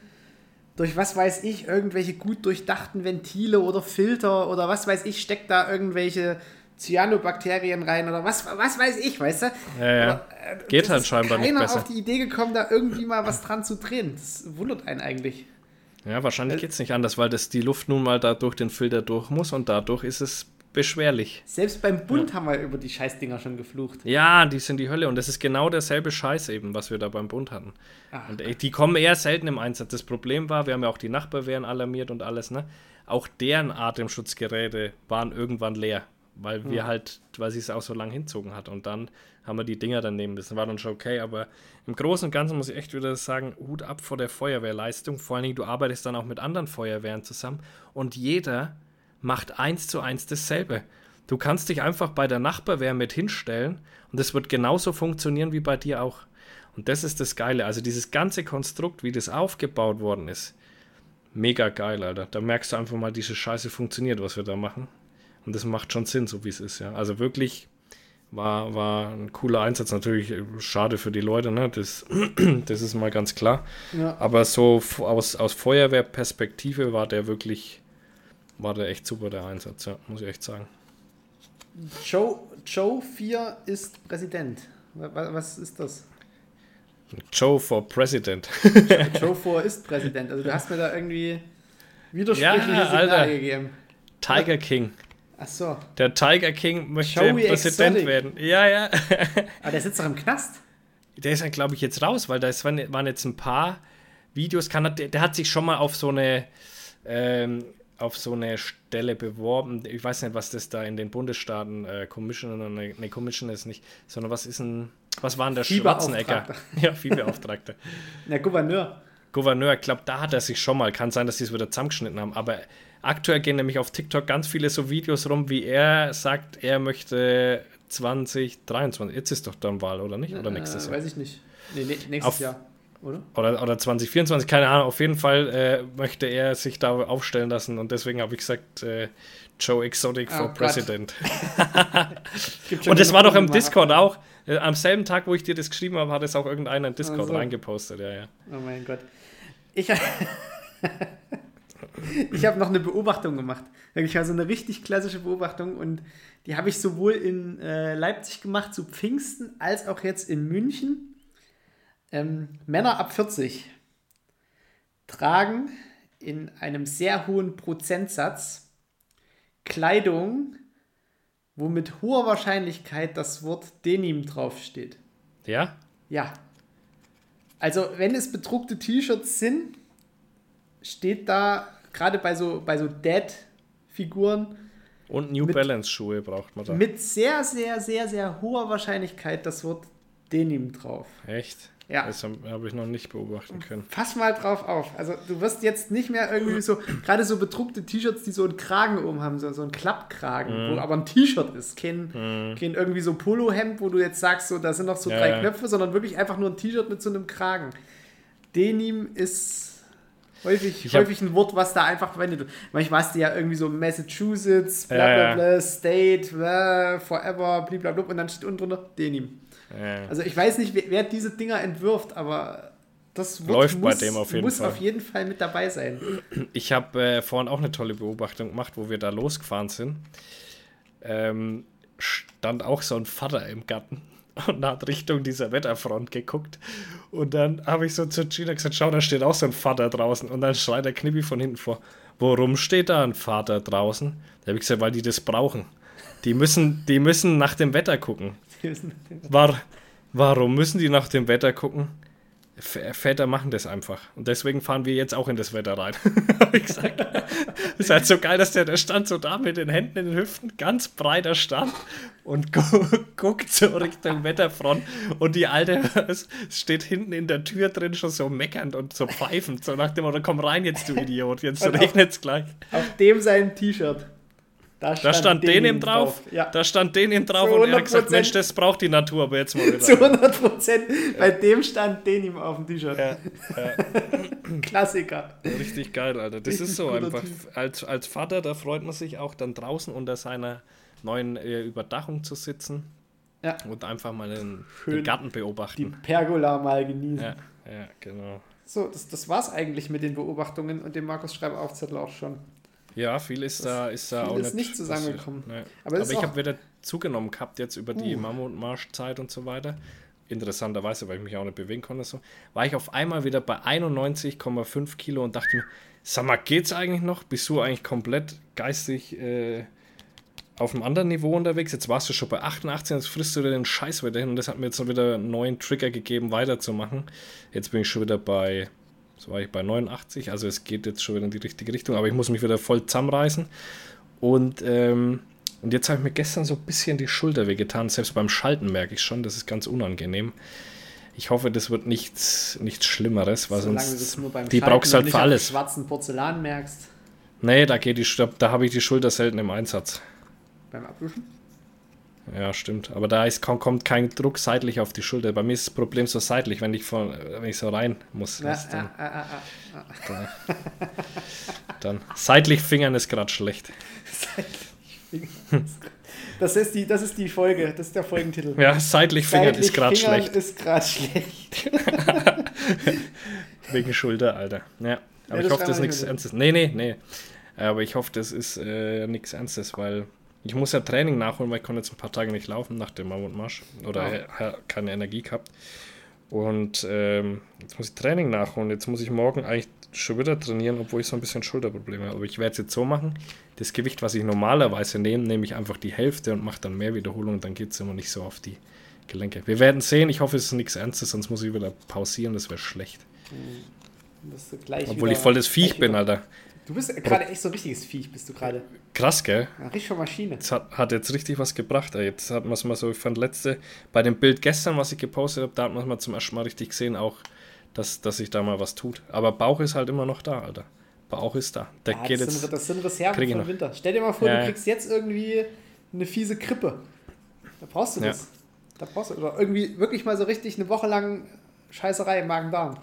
durch was weiß ich, irgendwelche gut durchdachten Ventile oder Filter oder was weiß ich, steckt da irgendwelche Cyanobakterien rein oder was, was weiß ich, weißt du? Ja, ja. Aber, äh, Geht halt ist scheinbar nicht keiner besser. auf die Idee gekommen, da irgendwie mal was dran zu drehen. Das wundert einen eigentlich. Ja, wahrscheinlich Äh, geht es nicht anders, weil das die Luft nun mal da durch den Filter durch muss und dadurch ist es beschwerlich. Selbst beim Bund haben wir über die Scheißdinger schon geflucht. Ja, die sind die Hölle und das ist genau derselbe Scheiß eben, was wir da beim Bund hatten. Ach. Und äh, die kommen eher selten im Einsatz. Das Problem war, wir haben ja auch die Nachbarwehren alarmiert und alles, ne? Auch deren Atemschutzgeräte waren irgendwann leer, weil wir halt, weil sie es auch so lang hinzogen hat. Und dann haben wir die Dinger dann nehmen müssen. War dann schon okay, aber im Großen und Ganzen muss ich echt wieder sagen, Hut ab vor der Feuerwehrleistung. Vor allen Dingen, du arbeitest dann auch mit anderen Feuerwehren zusammen und jeder macht eins zu eins dasselbe. Du kannst dich einfach bei der Nachbarwehr mit hinstellen und es wird genauso funktionieren wie bei dir auch. Und das ist das Geile. Also dieses ganze Konstrukt, wie das aufgebaut worden ist, mega geil, Alter. Da merkst du einfach mal, diese Scheiße funktioniert, was wir da machen. Und das macht schon Sinn, so wie es ist, ja. Also wirklich war, war ein cooler Einsatz. Natürlich äh, schade für die Leute, ne? Das, [CLEARS THROAT] das ist mal ganz klar. Ja. Aber so aus, aus Feuerwehrperspektive war der wirklich, war der echt super, der Einsatz, ja, muss ich echt sagen. Joe, Joe 4 ist Präsident. Wa- wa- Was ist das? Joe for President. [LAUGHS] Joe 4 ist Präsident. Also du hast mir da irgendwie widersprüchliche Ja, Signale Alter. gegeben. Tiger King. Ach so. Der Tiger King möchte Joey Präsident Exotic. werden. Ja, ja. Aber [LAUGHS] der sitzt doch im Knast. Der ist ja, glaube ich, jetzt raus, weil da ist- waren jetzt ein paar Videos. Kann er, der, der hat sich schon mal auf so eine ähm, auf so eine Stelle beworben. Ich weiß nicht, was das da in den Bundesstaaten äh, Commissioner, ne, ne, Commissioner ist nicht, sondern was ist ein, was war denn der Schwarzenegger? Ja, Viehbeauftragter. Der [LAUGHS] Gouverneur. Gouverneur, ich glaube, da hat er sich schon mal. Kann sein, dass die es wieder zusammengeschnitten haben. Aber aktuell gehen nämlich auf TikTok ganz viele so Videos rum, wie er sagt, er möchte 2023. Jetzt ist doch dann Wahl, oder nicht? Oder nächstes äh, Jahr? Weiß ich nicht. Nee, nächstes Auf- Jahr. Oder? Oder, oder 2024, keine Ahnung. Auf jeden Fall äh, möchte er sich da aufstellen lassen. Und deswegen habe ich gesagt, äh, Joe Exotic Oh for Gott. President. [LAUGHS] Und das war doch im Discord auch. Äh, Am selben Tag, wo ich dir das geschrieben habe, hat es auch irgendeiner in Discord Ach so. reingepostet. Ja, ja. Oh mein Gott. Ich, [LAUGHS] ich habe noch eine Beobachtung gemacht. Wirklich also eine richtig klassische Beobachtung und die habe ich sowohl in äh, Leipzig gemacht zu Pfingsten als auch jetzt in München. Ähm, Männer ab 40 tragen in einem sehr hohen Prozentsatz Kleidung, wo mit hoher Wahrscheinlichkeit das Wort Denim draufsteht. Ja? Ja. Also, wenn es bedruckte T-Shirts sind, steht da gerade bei so, bei so Dad-Figuren Und New Mit- Balance Schuhe braucht man da. mit sehr, sehr, sehr, sehr hoher Wahrscheinlichkeit das Wort Denim drauf. Echt? Ja. Das habe hab ich noch nicht beobachten können. Pass mal drauf auf. Also, du wirst jetzt nicht mehr irgendwie so, gerade so bedruckte T-Shirts, die so einen Kragen oben haben, so, so einen Klappkragen, Mhm. wo aber ein T-Shirt ist. Kein, kein irgendwie so Polohemd, wo du jetzt sagst, so, da sind noch so Ja, drei ja. Knöpfe, sondern wirklich einfach nur ein T-Shirt mit so einem Kragen. Denim ist häufig, Ich häufig ein Wort, was da einfach verwendet wird. Manchmal hast du ja irgendwie so Massachusetts, bla Ja, bla ja. bla, State, bla, Forever, blablabla, und dann steht unten drunter Denim. Ja. Also ich weiß nicht, wer, wer diese Dinger entwirft, aber das Wort Läuft bei muss, dem auf jeden muss Fall. auf jeden Fall mit dabei sein. Ich habe äh, vorhin auch eine tolle Beobachtung gemacht, wo wir da losgefahren sind. Ähm, stand auch so ein Vater im Garten und hat Richtung dieser Wetterfront geguckt. Und dann habe ich so zu Gina gesagt: Schau, da steht auch so ein Vater draußen. Und dann schreit der Knippi von hinten vor: Warum steht da ein Vater draußen? Da habe ich gesagt: Weil die das brauchen. Die müssen, die müssen nach dem Wetter gucken. War, warum müssen die nach dem Wetter gucken? Väter machen das einfach. Und deswegen fahren wir jetzt auch in das Wetter rein. [LAUGHS] Hab ich gesagt. Das ist halt so geil, dass der, der stand so da mit den Händen in den Hüften, ganz breiter Stand und gu guckt so Richtung Wetterfront. Und die Alte es steht hinten in der Tür drin schon so meckernd und so pfeifend. So nach dem Motto, komm rein jetzt, du Idiot, jetzt auch- regnet's gleich. Auf dem sein T-Shirt. Da stand Denim drauf, Ja. da stand Denim drauf und er hat gesagt, 100%. Mensch, das braucht die Natur aber jetzt mal wieder. Zu 100 Prozent. Bei dem stand Denim auf dem T-Shirt. Ja, [LAUGHS] Klassiker. richtig geil, Alter. Das Richtig ist so einfach. Als, als Vater, da freut man sich auch dann draußen unter seiner neuen äh, Überdachung zu sitzen Ja. und einfach mal den, den Garten Die beobachten. Pergola mal genießen. Ja, genau. So, das, das war's eigentlich mit den Beobachtungen und dem Markus Schreiber Aufzettel auch schon. Ja, viel ist da, ist da viel auch ist nicht zusammengekommen. passiert. Nee. Aber Aber, ich habe wieder zugenommen gehabt jetzt über die Uh. Mammutmarschzeit und so weiter. Interessanterweise, weil ich mich auch nicht bewegen konnte, so, war ich auf einmal wieder bei 91,5 Kilo und dachte mir, sag mal, geht's eigentlich noch? Bist du eigentlich komplett geistig äh, auf einem anderen Niveau unterwegs? Jetzt warst du schon bei 88, jetzt frisst du wieder den Scheiß wieder hin und das hat mir jetzt noch wieder einen neuen Trigger gegeben, weiterzumachen. Jetzt bin ich schon wieder bei, so war ich bei 89, also es geht jetzt schon wieder in die richtige Richtung, aber ich muss mich wieder voll zusammenreißen. Und, ähm, und jetzt habe ich mir gestern so ein bisschen die Schulter wehgetan. Selbst beim Schalten merke ich schon, das ist ganz unangenehm. Ich hoffe, das wird nichts, nichts Schlimmeres, weil Solange sonst die Schalten brauchst du halt für alles. schwarzen Porzellan merkst. Nee, da geht die Sch- da habe ich die Schulter selten im Einsatz. Beim Abwischen. Ja, stimmt. Aber da ist, kommt, kein Druck seitlich auf die Schulter. Bei mir ist das Problem so seitlich, wenn ich, von, wenn ich so rein muss. Ja, du, ja, ja, ja, ja. dann seitlich Fingern ist gerade schlecht. [LAUGHS] Das ist, die, das ist die Folge, das ist der Folgentitel. Ja, seitlich Fingern Seitlich ist gerade Fingern schlecht. ist gerade schlecht. [LAUGHS] Wegen Schulter, Alter. Ja. Aber Ja, ich hoffe, das ist nichts. Ernstes. Nee, nee, nee. Aber ich hoffe, das ist äh, nichts Ernstes, weil ich muss ja Training nachholen, weil ich konnte jetzt ein paar Tage nicht laufen nach dem Mammutmarsch. Oder äh, keine Energie gehabt. Und ähm, jetzt muss ich Training nachholen. Jetzt muss ich morgen eigentlich schon wieder trainieren, obwohl ich so ein bisschen Schulterprobleme habe. Aber ich werde es jetzt so machen. Das Gewicht, was ich normalerweise nehme, nehme ich einfach die Hälfte und mache dann mehr Wiederholungen. Dann geht es immer nicht so auf die Gelenke. Wir werden sehen. Ich hoffe, es ist nichts Ernstes, sonst muss ich wieder pausieren. Das wäre schlecht. Gleich Obwohl ich voll das Viech bin, Alter. Du bist gerade echt so ein richtiges Viech, bist du gerade. Krass, gell? Ja, richtig schon Maschine. Das hat, hat jetzt richtig was gebracht. Ey. Jetzt hat man es mal so, ich fand letzte, bei dem Bild gestern, was ich gepostet habe, da hat man es mal zum ersten Mal richtig gesehen, auch, dass, dass sich da mal was tut. Aber Bauch ist halt immer noch da, Alter. Bauch ist da. Der Ja, geht das, jetzt. sind, das sind Reserven vom. Winter. Stell dir mal vor, Ja, du ja. kriegst jetzt irgendwie eine fiese Krippe. Da brauchst du Ja. das. Da brauchst du, oder irgendwie wirklich mal so richtig eine Woche lang Scheißerei im Magen-Darm.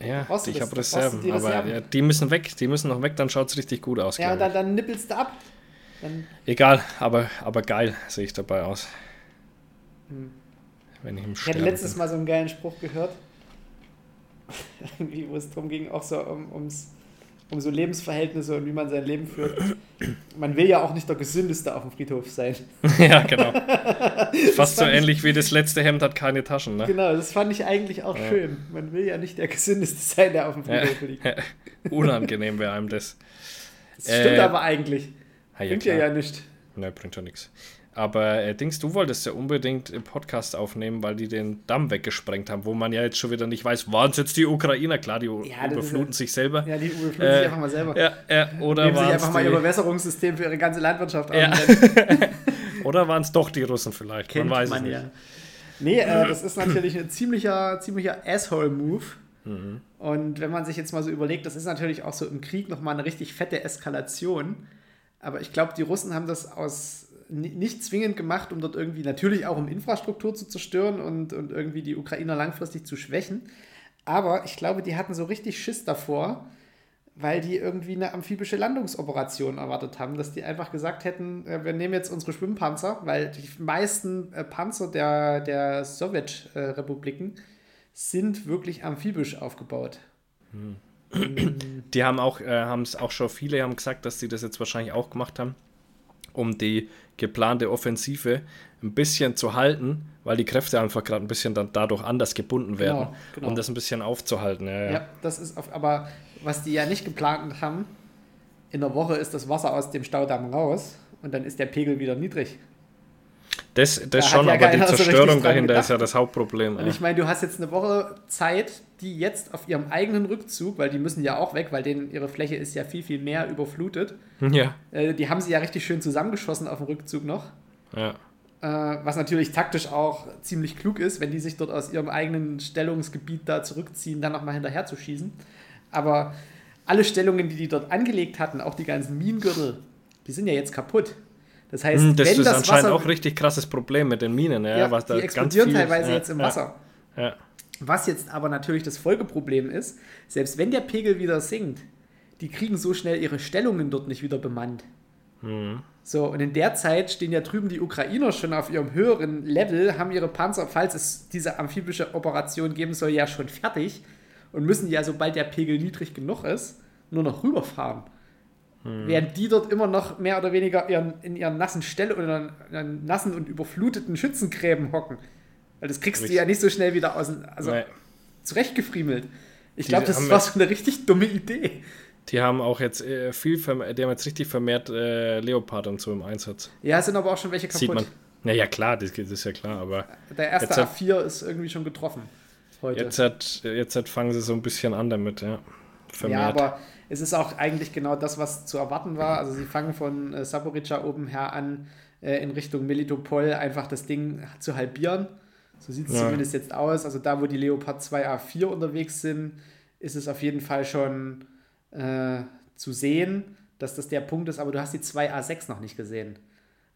Ja, ich habe Reserven. die Aber Reserven. ja, die müssen weg, die müssen noch weg, dann schaut es richtig gut aus. Ja, dann, dann nippelst du ab. Dann, Egal, aber, aber geil sehe ich dabei aus. Wenn ich im Hm. ich hatte letztes. Mal so einen geilen Spruch gehört. [LAUGHS] Wo es darum ging, auch so um, ums, um so Lebensverhältnisse und wie man sein Leben führt. Man will ja auch nicht der Gesündeste auf dem Friedhof sein. [LAUGHS] ja, genau. Fast so fand ich- ähnlich wie das letzte Hemd hat keine Taschen, ne? Genau, das fand ich eigentlich auch schön. Man will ja nicht der Gesündeste sein, der auf dem Ja. Friedhof liegt. [LAUGHS] Unangenehm wäre einem das. Das stimmt Äh, aber eigentlich. Ah, ja, Bringt ja ja nicht. Ne, bringt ja nichts. Aber äh, Dings, du wolltest ja unbedingt im Podcast aufnehmen, weil die den Damm weggesprengt haben, wo man ja jetzt schon wieder nicht weiß, waren es jetzt die Ukrainer? Klar, die Ja, ist überfluten ja- sich selber. Ja, die überfluten Äh, sich einfach mal selber. Ja, ja, oder Nehmen sich waren einfach mal ihr es Bewässerungssystem für ihre ganze Landwirtschaft Ja. an. [LAUGHS] oder waren's doch die Russen vielleicht? Kennt man weiß man es nicht. ja. Nee, äh, das ist natürlich ein ziemlicher, ziemlicher Asshole-Move. Mhm. Und wenn man sich jetzt mal so überlegt, das ist natürlich auch so im Krieg nochmal eine richtig fette Eskalation. Aber ich glaube, die Russen haben das aus nicht zwingend gemacht, um dort irgendwie natürlich auch um Infrastruktur zu zerstören und, und irgendwie die Ukrainer langfristig zu schwächen. Aber ich glaube, die hatten so richtig Schiss davor, weil die irgendwie eine amphibische Landungsoperation erwartet haben, dass die einfach gesagt hätten, äh, wir nehmen jetzt unsere Schwimmpanzer, weil die meisten äh, Panzer der, der Sowjetrepubliken sind wirklich amphibisch aufgebaut. Die haben auch, äh, haben es auch schon viele haben gesagt, dass sie das jetzt wahrscheinlich auch gemacht haben, um die geplante Offensive ein bisschen zu halten, weil die Kräfte einfach gerade ein bisschen dann dadurch anders gebunden werden, Genau, genau. um das ein bisschen aufzuhalten. Ja, Ja, ja. das ist auf, aber was die ja nicht geplant haben, in der Woche ist das Wasser aus dem Staudamm raus und dann ist der Pegel wieder niedrig. Das, Da das hat schon, ja aber die so Zerstörung dran dahinter ist ja das Hauptproblem. Und ich meine, du hast jetzt eine Woche Zeit, die jetzt auf ihrem eigenen Rückzug, weil die müssen ja auch weg, weil denen ihre Fläche ist ja viel, viel mehr überflutet. [LAUGHS] ja, Äh, die haben sie ja richtig schön zusammengeschossen auf dem Rückzug noch. ja. Äh, was natürlich taktisch auch ziemlich klug ist, wenn die sich dort aus ihrem eigenen Stellungsgebiet da zurückziehen, dann nochmal hinterher zu schießen. Aber alle Stellungen, die die dort angelegt hatten, auch die ganzen Minengürtel, die sind ja jetzt kaputt. Das heißt, Hm, Das wenn ist das anscheinend Wasser, auch ein richtig krasses Problem mit den Minen, ja, ja, was da die ganz explodieren viel, teilweise ja, jetzt im Wasser. Ja. Was jetzt aber natürlich das Folgeproblem ist, selbst wenn der Pegel wieder sinkt, die kriegen so schnell ihre Stellungen dort nicht wieder bemannt. Mhm. So, und in der Zeit stehen ja drüben die Ukrainer schon auf ihrem höheren Level, haben ihre Panzer, falls es diese amphibische Operation geben soll, ja schon fertig und müssen ja, sobald der Pegel niedrig genug ist, nur noch rüberfahren. Während die dort immer noch mehr oder weniger ihren, in ihren nassen Stelle oder in ihren nassen und überfluteten Schützengräben hocken. Weil das kriegst du Richtig. ja nicht so schnell wieder aus, dem- also Nee. zurechtgefriemelt. Ich glaube, das war so eine richtig dumme Idee. Die haben auch jetzt äh, viel, die haben jetzt richtig vermehrt äh, Leopard und so im Einsatz. Ja, es sind aber auch schon welche kaputt. Sieht man. Naja, klar, das, das ist ja klar, aber Der erste Jetzt hat- A4 ist irgendwie schon getroffen heute. jetzt, hat, jetzt hat fangen sie so ein bisschen an damit, ja. Vermehrt. Ja, aber es ist auch eigentlich genau das, was zu erwarten war. Also sie fangen von äh, Saporica oben her an, äh, in Richtung Melitopol einfach das Ding zu halbieren. So sieht es Ja. zumindest jetzt aus. Also da, wo die Leopard 2A4 unterwegs sind, ist es auf jeden Fall schon äh, zu sehen, dass das der Punkt ist. Aber du hast die 2A6 noch nicht gesehen.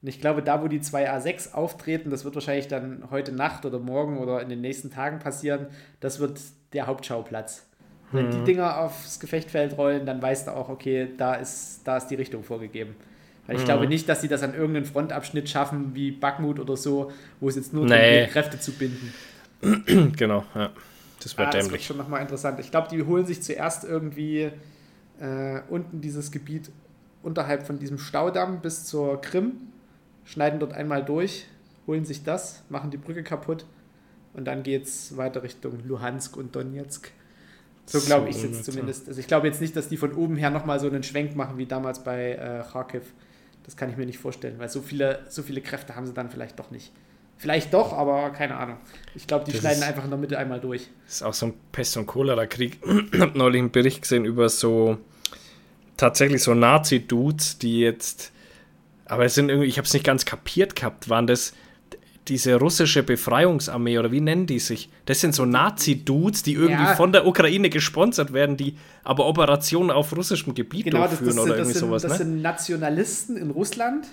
Und ich glaube, da, wo die 2A6 auftreten, das wird wahrscheinlich dann heute Nacht oder morgen oder in den nächsten Tagen passieren, das wird der Hauptschauplatz. Wenn Mhm. die Dinger aufs Gefechtfeld rollen, dann weißt du auch, okay, da ist, da ist die Richtung vorgegeben. Weil Mhm. ich glaube nicht, dass sie das an irgendeinen Frontabschnitt schaffen, wie Bakhmut oder so, wo es jetzt nur Nee. darum geht, Kräfte zu binden. [CLEARS THROAT] genau, ja. Das Ah, wäre das wird dämlich. schon nochmal interessant. Ich glaube, die holen sich zuerst irgendwie äh, unten dieses Gebiet unterhalb von diesem Staudamm bis zur Krim, schneiden dort einmal durch, holen sich das, machen die Brücke kaputt und dann geht es weiter Richtung Luhansk und Donetsk. So glaube ich jetzt zumindest. Also ich glaube jetzt nicht, dass die von oben her nochmal so einen Schwenk machen wie damals bei äh, Kharkiv. Das kann ich mir nicht vorstellen, weil so viele, so viele Kräfte haben sie dann vielleicht doch nicht. Vielleicht doch, aber keine Ahnung. Ich glaube, die Das schneiden ist- einfach in der Mitte einmal durch. Das ist auch so ein Pest- und Cholera-Krieg. Ich [CLEARS THROAT] habe neulich einen Bericht gesehen über so tatsächlich so Nazi-Dudes, die jetzt, aber es sind irgendwie, ich habe es nicht ganz kapiert gehabt, waren das diese russische Befreiungsarmee oder wie nennen die sich? Das sind so Nazi-Dudes, die irgendwie Ja. von der Ukraine gesponsert werden, die aber Operationen auf russischem Gebiet Genau, das, das, durchführen sind, oder das, irgendwie sind, sowas, das ne? sind Nationalisten in Russland.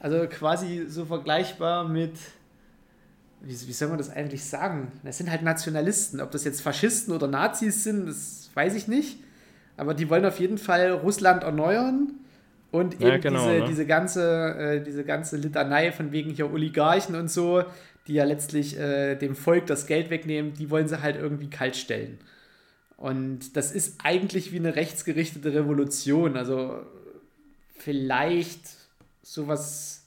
Also quasi so vergleichbar mit, wie, wie soll man das eigentlich sagen? Das sind halt Nationalisten. Ob das jetzt Faschisten oder Nazis sind, das weiß ich nicht. Aber die wollen auf jeden Fall Russland erneuern und eben Ja, genau, diese, ne? diese, ganze, äh, diese ganze Litanei von wegen hier Oligarchen und so, die ja letztlich äh, dem Volk das Geld wegnehmen, die wollen sie halt irgendwie kalt stellen. Und das ist eigentlich wie eine rechtsgerichtete Revolution. Also vielleicht sowas,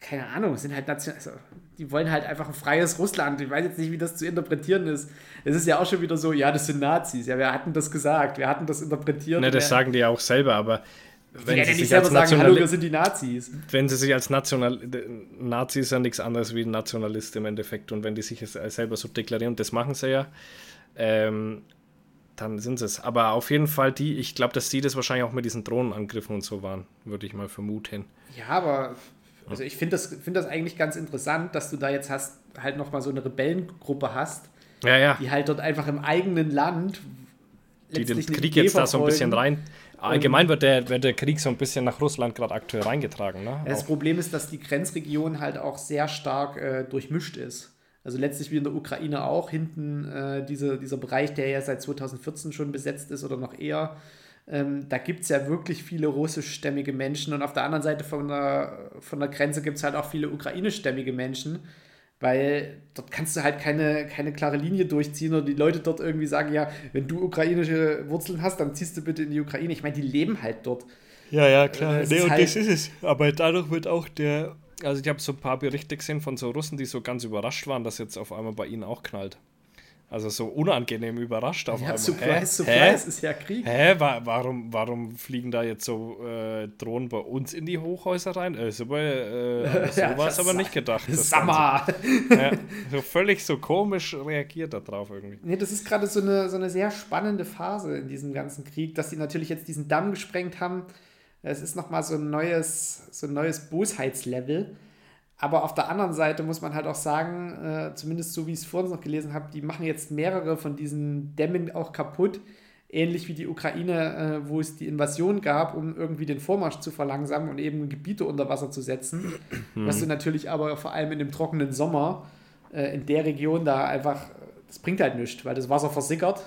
keine Ahnung, sind halt Nation also, die wollen halt einfach ein freies Russland. Ich weiß jetzt nicht, wie das zu interpretieren ist. Es ist ja auch schon wieder so, ja, das sind Nazis. Ja, wir hatten das gesagt, wir hatten das interpretiert. Ne, das sagen die ja auch selber, aber die wenn werden sie, ja nicht sich selber als sagen, hallo, wir sind die Nazis. wenn sie sich als National Nazi ist ja nichts anderes wie Nationalist im Endeffekt und wenn die sich es selber so deklarieren, das machen sie ja, ähm, dann sind sie es. Aber auf jeden Fall die, ich glaube, dass die das wahrscheinlich auch mit diesen Drohnenangriffen und so waren, würde ich mal vermuten. Ja, aber also ich finde das, find das eigentlich ganz interessant, dass du da jetzt hast, halt nochmal so eine Rebellengruppe hast, Ja, ja, die halt dort einfach im eigenen Land die den Krieg jetzt da so ein bisschen rein. Allgemein wird der, wird der Krieg so ein bisschen nach Russland gerade aktuell reingetragen. Ne? Das Auch- Problem ist, dass die Grenzregion halt auch sehr stark äh, durchmischt ist. Also letztlich wie in der Ukraine auch, hinten äh, diese, dieser Bereich, der ja seit 2014 schon besetzt ist oder noch eher, ähm, da gibt es ja wirklich viele russischstämmige Menschen und auf der anderen Seite von der, von der Grenze gibt es halt auch viele ukrainischstämmige Menschen, weil dort kannst du halt keine, keine klare Linie durchziehen oder die Leute dort irgendwie sagen, ja, wenn du ukrainische Wurzeln hast, dann ziehst du bitte in die Ukraine. Ich meine, die leben halt dort. Ja, ja, klar. Es nee, ist und halt- das ist es. Aber dadurch wird auch der. Also, ich habe so ein paar Berichte gesehen von so Russen, die so ganz überrascht waren, dass jetzt auf einmal bei ihnen auch knallt. Also, so unangenehm überrascht auf Ja, einmal. Surprise, Hä? Surprise ist ja Krieg. Hä? Wa warum, warum fliegen da jetzt so äh, Drohnen bei uns in die Hochhäuser rein? Äh, so bei, äh, [LAUGHS] so Ja, war es aber nicht gedacht. Ganze. Ja, so völlig so komisch reagiert da drauf irgendwie. Nee, das ist gerade so eine, so eine sehr spannende Phase in diesem ganzen Krieg, dass die natürlich jetzt diesen Damm gesprengt haben. Es ist nochmal so ein neues, so ein neues Bosheitslevel. Aber auf der anderen Seite muss man halt auch sagen, äh, zumindest so wie ich es vorhin noch gelesen habe, die machen jetzt mehrere von diesen Dämmen auch kaputt, ähnlich wie die Ukraine, äh, wo es die Invasion gab, um irgendwie den Vormarsch zu verlangsamen und eben Gebiete unter Wasser zu setzen. Was du natürlich aber vor allem in dem trockenen Sommer äh, in der Region da einfach, das bringt halt nichts, weil das Wasser versickert.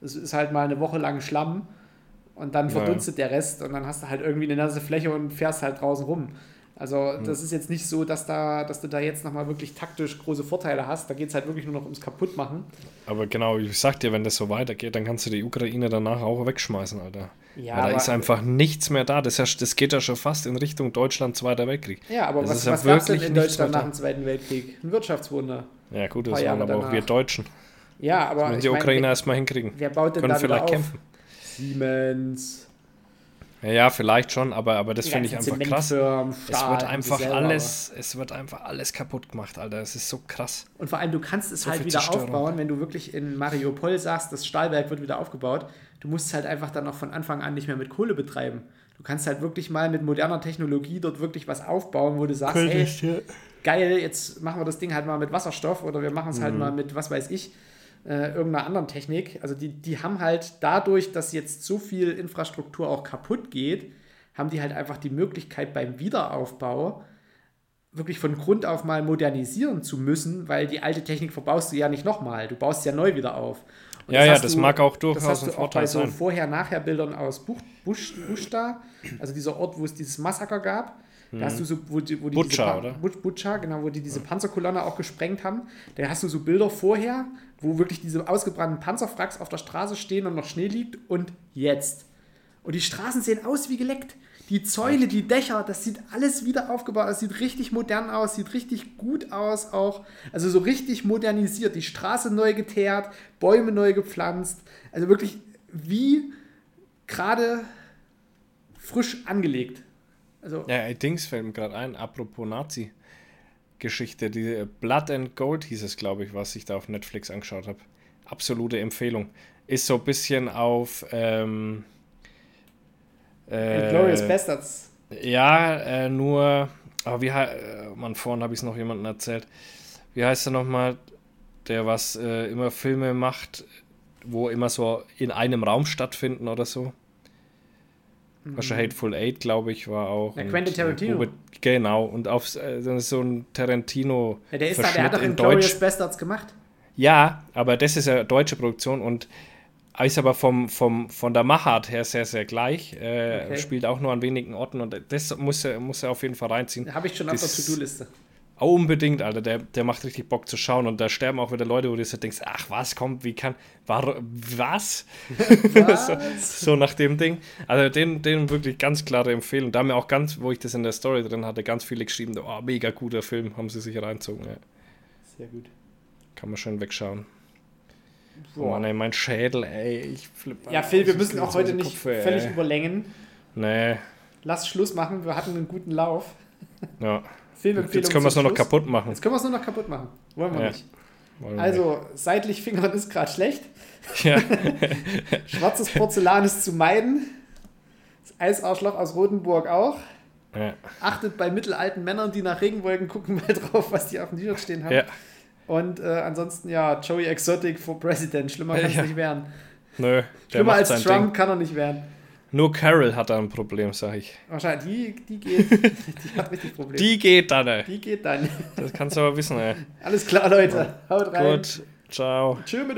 Es ist halt mal eine Woche lang Schlamm und dann verdunstet der Rest und dann hast du halt irgendwie eine nasse Fläche und fährst halt draußen rum. Also das ist jetzt nicht so, dass, da, dass du da jetzt nochmal wirklich taktisch große Vorteile hast. Da geht es halt wirklich nur noch ums Kaputtmachen. Aber genau, ich sag dir, wenn das so weitergeht, dann kannst du die Ukraine danach auch wegschmeißen, Alter. Ja, Weil da ist einfach nichts mehr da. Das, das geht ja schon fast in Richtung Deutschland Zweiter Weltkrieg. Ja, aber Das was, ist ja was gab es denn wirklich in Deutschland nach dem Zweiten Weltkrieg? Ein Wirtschaftswunder. Ja, gut, das waren aber auch wir Deutschen. Ja, aber Wenn die Ukrainer wer, erstmal hinkriegen. wer baut denn Können da vielleicht auf? kämpfen. Siemens, Ja, ja, vielleicht schon, aber, aber das finde ich einfach krass. Zementfirmen, Es Stahl, wird einfach alles, es wird einfach alles kaputt gemacht, Alter. Es ist so krass. Und vor allem, du kannst es So halt wieder Zerstörung. aufbauen, wenn du wirklich in Mariupol sagst, das Stahlwerk wird wieder aufgebaut. Du musst es halt einfach dann auch von Anfang an nicht mehr mit Kohle betreiben. Du kannst halt wirklich mal mit moderner Technologie dort wirklich was aufbauen, wo du sagst, hey, geil, jetzt machen wir das Ding halt mal mit Wasserstoff oder wir machen es Mhm. halt mal mit, was weiß ich, äh, irgendeiner anderen Technik. Also die, die haben halt dadurch, dass jetzt so viel Infrastruktur auch kaputt geht, haben die halt einfach die Möglichkeit beim Wiederaufbau wirklich von Grund auf mal modernisieren zu müssen, weil die alte Technik verbaust du ja nicht nochmal. Du baust ja neu wieder auf. Und Ja, ja, hast das du- mag auch das durchaus hast ein du auch Vorteil bei so sein. Vorher-Nachher-Bildern aus Buch, Busch, Buschta, also dieser Ort, wo es dieses Massaker gab. Da hast du so, wo die, wo die Butscha, diese oder? Butch- Butscha, genau, wo die diese Panzerkolonne auch gesprengt haben. Da hast du so Bilder vorher, wo wirklich diese ausgebrannten Panzerwracks auf der Straße stehen und noch Schnee liegt und jetzt. Und die Straßen sehen aus wie geleckt. Die Zäune, die Dächer, das sieht alles wieder aufgebaut. Das sieht richtig modern aus, sieht richtig gut aus auch. Also so richtig modernisiert. Die Straße neu geteert, Bäume neu gepflanzt. Also wirklich wie gerade frisch angelegt. Also Ja, Dings fällt mir gerade ein, apropos Nazi-Geschichte. Die Blood and Gold hieß es, glaube ich, was ich da auf Netflix angeschaut habe. Absolute Empfehlung. Ist so ein bisschen auf. Ähm, äh, Glorious Bastards. Ja, äh, nur. Aber wie heißt. Äh, Mann, vorhin habe ich es noch jemandem erzählt. Wie heißt er nochmal? Der was äh, immer Filme macht, wo immer so in einem Raum stattfinden oder so. Was schon Hateful Eight, glaube ich, war auch. Ja, Quentin äh, Tarantino. Bube- genau, und auf äh, so ein Tarantino. Ja, der ist da, der hat doch in Glorious Deutsch. Bastards gemacht. Ja, aber das ist ja deutsche Produktion und ist aber vom, vom, von der Machart her sehr, sehr gleich. Äh, Okay. Spielt auch nur an wenigen Orten und das muss er, muss er auf jeden Fall reinziehen. Habe ich schon auf der To-Do-Liste. Oh, unbedingt, Alter. Der, der macht richtig Bock zu schauen und da sterben auch wieder Leute, wo du so denkst, ach, was kommt, wie kann, war, was? [LAUGHS] [LAUGHS] so, so nach dem Ding. Also den, den wirklich ganz klare Empfehlung. Da haben mir auch ganz, wo ich das in der Story drin hatte, ganz viele geschrieben, oh, mega guter Film, haben sie sich reinzogen. Ja. Sehr gut. Kann man schön wegschauen. Oh Boah. Mann, ey, mein Schädel, ey, ich flippe. Ja, Phil, wir müssen auch heute nicht völlig überlängen. Nee, Lass Schluss machen, wir hatten einen guten Lauf. ja. [LAUGHS] Filmempfehlung Jetzt können wir es nur noch kaputt machen. Jetzt können wir es nur noch kaputt machen. Wollen wir Ja. nicht. Wollen Also, seitlich fingern ist gerade schlecht. nicht. Ja. [LAUGHS] Schwarzes Porzellan ist zu meiden. Das Eisarschloch aus Rotenburg auch. ja. Achtet bei mittelalten Männern, die nach Regenwolken gucken, mal drauf, was die auf dem T-Shirt stehen haben. ja. Und äh, ansonsten, ja, Joey Exotic for President. Schlimmer kann es nicht werden. Nö, Schlimmer als Trump Ding. kann er nicht werden. Nur Carol hat da ein Problem, sag ich. Wahrscheinlich, die, die geht, [LAUGHS] die hat richtig Probleme. Die geht dann, ey. die geht dann. Das kannst du aber wissen, ey. Alles klar, Leute. Haut rein. Gut, ciao. Tschö mit.